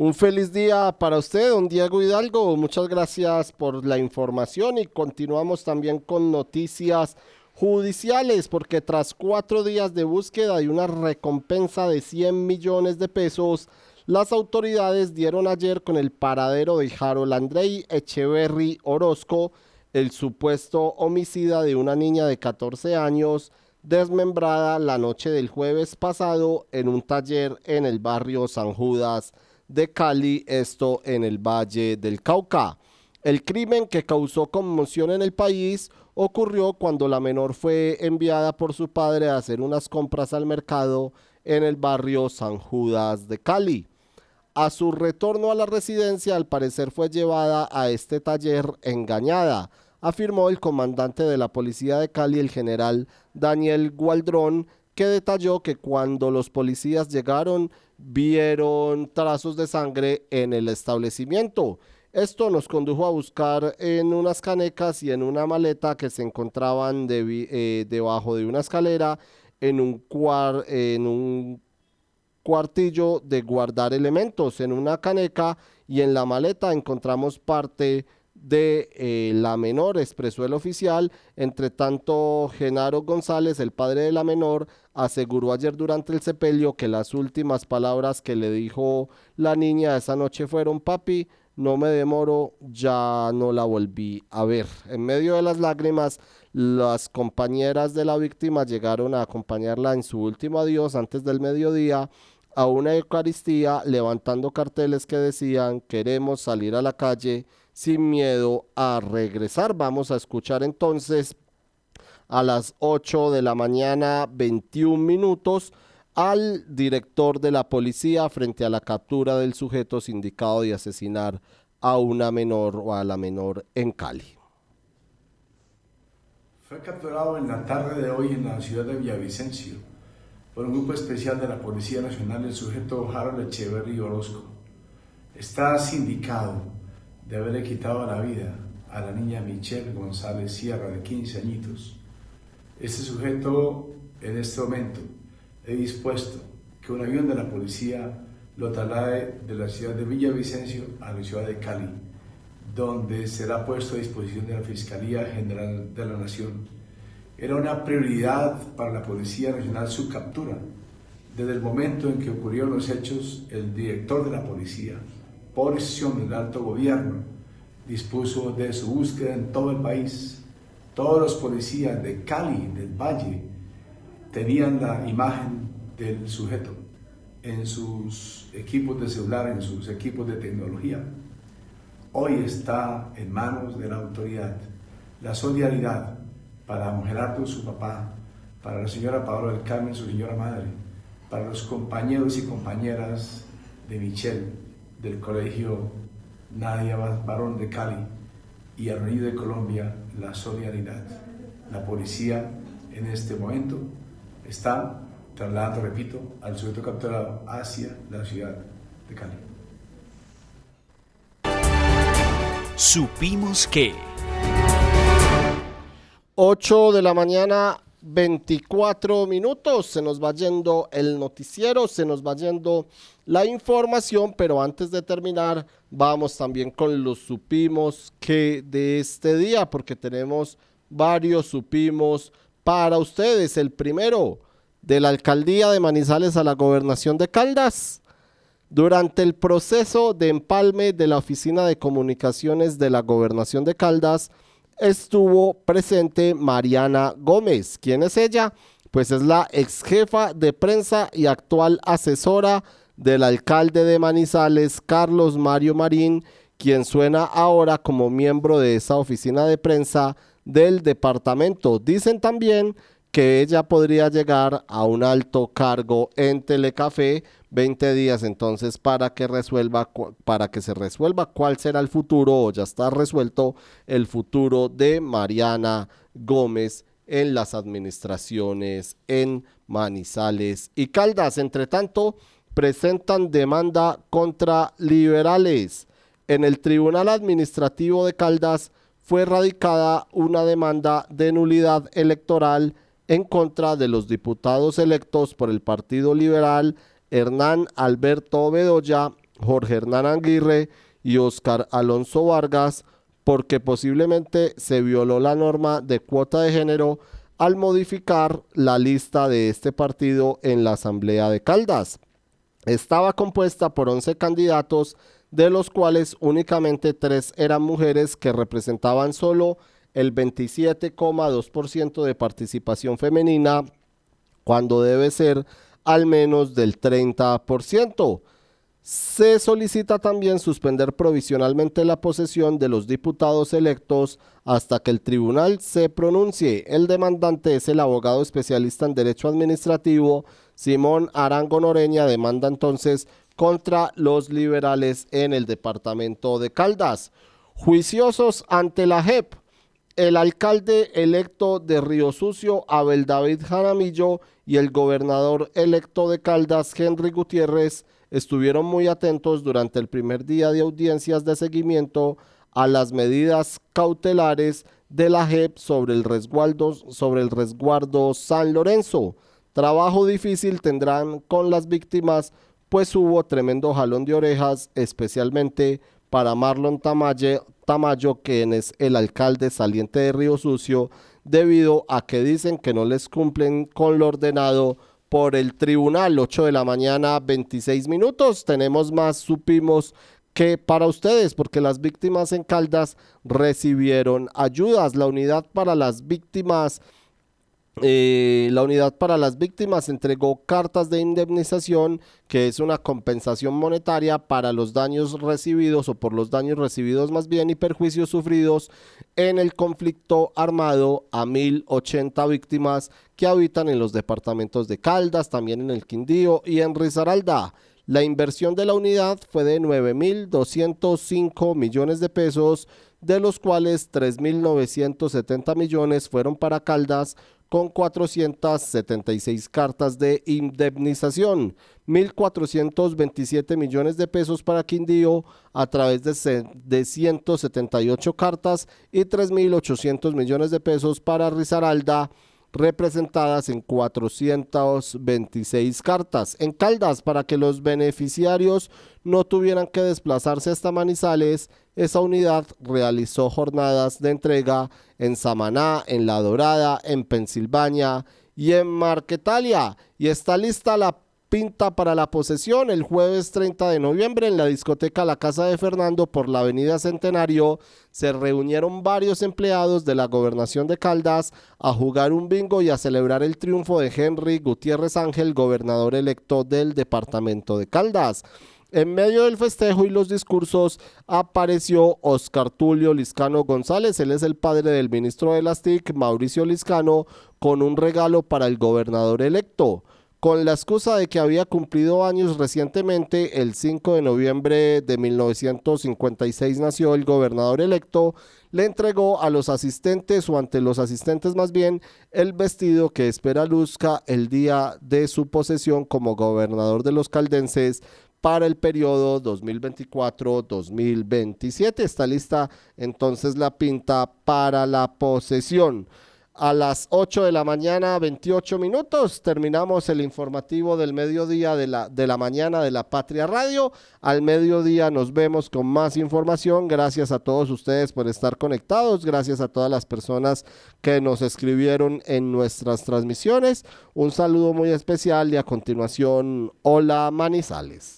Un feliz día para usted, don Diego Hidalgo. Muchas gracias por la información y continuamos también con noticias judiciales, porque tras cuatro días de búsqueda y una recompensa de 100 millones de pesos, las autoridades dieron ayer con el paradero de Harold Andrei Echeverry Orozco, el supuesto homicida de una niña de 14 años desmembrada la noche del jueves pasado en un taller en el barrio San Judas de Cali, esto en el Valle del Cauca. El crimen que causó conmoción en el país ocurrió cuando la menor fue enviada por su padre a hacer unas compras al mercado en el barrio San Judas de Cali. A su retorno a la residencia, al parecer fue llevada a este taller engañada, afirmó el comandante de la policía de Cali, el general Daniel Gualdrón, que detalló que cuando los policías llegaron vieron trazos de sangre en el establecimiento. Esto nos condujo a buscar en unas canecas y en una maleta que se encontraban eh, debajo de una escalera en un, en un cuartillo de guardar elementos. En una caneca y en la maleta encontramos parte de eh, la menor, expresó el oficial. Entre tanto, Genaro González, el padre de la menor, aseguró ayer durante el sepelio que las últimas palabras que le dijo la niña esa noche fueron, papi, no me demoro, ya no la volví a ver. En medio de las lágrimas, las compañeras de la víctima llegaron a acompañarla en su último adiós antes del mediodía a una Eucaristía levantando carteles que decían queremos salir a la calle sin miedo a regresar. Vamos a escuchar entonces a las 8 de la mañana 21 minutos al director de la policía frente a la captura del sujeto sindicado de asesinar a una menor o a la menor en Cali. Fue capturado en la tarde de hoy en la ciudad de Villavicencio por un grupo especial de la Policía Nacional el sujeto Harold Echeverry Orozco. Está sindicado de haberle quitado la vida a la niña Michelle González Sierra de 15 añitos. Este sujeto en este momento he dispuesto que un avión de la policía lo traslade de la ciudad de Villavicencio a la ciudad de Cali, donde será puesto a disposición de la Fiscalía General de la Nación. Era una prioridad para la Policía Nacional su captura. Desde el momento en que ocurrieron los hechos, el director de la policía, por decisión del alto gobierno, dispuso de su búsqueda en todo el país. Todos los policías de Cali, del Valle, tenían la imagen del sujeto en sus equipos de celular, en sus equipos de tecnología. Hoy está en manos de la autoridad la solidaridad para Gerardo, su papá, para la señora Paola del Carmen, su señora madre, para los compañeros y compañeras de Michelle, del colegio Nadia Barón de Cali y al Reino de Colombia, la solidaridad. La policía en este momento está trasladando, repito, al sujeto capturado hacia la ciudad de Cali. Supimos que... 8 de la mañana, 24 minutos. Se nos va yendo el noticiero, se nos va yendo la información, pero antes de terminar, vamos también con los supimos que de este día, porque tenemos varios supimos para ustedes. El primero, de la alcaldía de Manizales a la gobernación de Caldas. Durante el proceso de empalme de la Oficina de Comunicaciones de la Gobernación de Caldas, estuvo presente Mariana Gómez. ¿Quién es ella? Pues es la ex jefa de prensa y actual asesora del alcalde de Manizales, Carlos Mario Marín, quien suena ahora como miembro de esa oficina de prensa del departamento. Dicen también que ella podría llegar a un alto cargo en Telecafé 20 días entonces para que resuelva para que se resuelva cuál será el futuro o ya está resuelto el futuro de Mariana Gómez en las administraciones en Manizales y Caldas. Entre tanto, presentan demanda contra liberales. En el Tribunal Administrativo de Caldas fue radicada una demanda de nulidad electoral en contra de los diputados electos por el Partido Liberal Hernán Alberto Bedoya, Jorge Hernán Aguirre y Oscar Alonso Vargas, porque posiblemente se violó la norma de cuota de género al modificar la lista de este partido en la Asamblea de Caldas. Estaba compuesta por 11 candidatos, de los cuales únicamente tres eran mujeres que representaban solo el 27,2% de participación femenina cuando debe ser al menos del 30%. Se solicita también suspender provisionalmente la posesión de los diputados electos hasta que el tribunal se pronuncie. El demandante es el abogado especialista en derecho administrativo Simón Arango Noreña, demanda entonces contra los liberales en el departamento de Caldas. Juiciosos ante la JEP el alcalde electo de Río Sucio, Abel David Jaramillo, y el gobernador electo de Caldas, Henry Gutiérrez, estuvieron muy atentos durante el primer día de audiencias de seguimiento a las medidas cautelares de la JEP sobre el resguardo, sobre el resguardo San Lorenzo. Trabajo difícil tendrán con las víctimas, pues hubo tremendo jalón de orejas, especialmente para Marlon Tamayo, Tamayo, quien es el alcalde saliente de Río Sucio, debido a que dicen que no les cumplen con lo ordenado por el tribunal. 8 de la mañana, 26 minutos. Tenemos más, supimos que para ustedes, porque las víctimas en Caldas recibieron ayudas. La unidad para las víctimas eh, la unidad para las víctimas entregó cartas de indemnización, que es una compensación monetaria para los daños recibidos o por los daños recibidos más bien y perjuicios sufridos en el conflicto armado a 1080 víctimas que habitan en los departamentos de Caldas, también en el Quindío y en Risaralda. La inversión de la unidad fue de 9.205 millones de pesos, de los cuales 3.970 millones fueron para Caldas, con 476 cartas de indemnización, 1.427 millones de pesos para Quindío a través de, de 178 cartas y 3.800 millones de pesos para Risaralda representadas en 426 cartas. En Caldas, para que los beneficiarios no tuvieran que desplazarse hasta Manizales, esa unidad realizó jornadas de entrega en Samaná, en La Dorada, en Pensilvania y en Marquetalia. Y está lista la pinta para la posesión el jueves 30 de noviembre en la discoteca La Casa de Fernando por la Avenida Centenario. Se reunieron varios empleados de la gobernación de Caldas a jugar un bingo y a celebrar el triunfo de Henry Gutiérrez Ángel, gobernador electo del departamento de Caldas. En medio del festejo y los discursos apareció Oscar Tulio Liscano González, él es el padre del ministro de las TIC, Mauricio Liscano, con un regalo para el gobernador electo. Con la excusa de que había cumplido años recientemente, el 5 de noviembre de 1956 nació el gobernador electo, le entregó a los asistentes o ante los asistentes más bien el vestido que espera luzca el día de su posesión como gobernador de los caldenses para el periodo 2024-2027. Está lista entonces la pinta para la posesión a las 8 de la mañana, 28 minutos. Terminamos el informativo del mediodía de la, de la mañana de la Patria Radio. Al mediodía nos vemos con más información. Gracias a todos ustedes por estar conectados. Gracias a todas las personas que nos escribieron en nuestras transmisiones. Un saludo muy especial y a continuación, hola Manizales.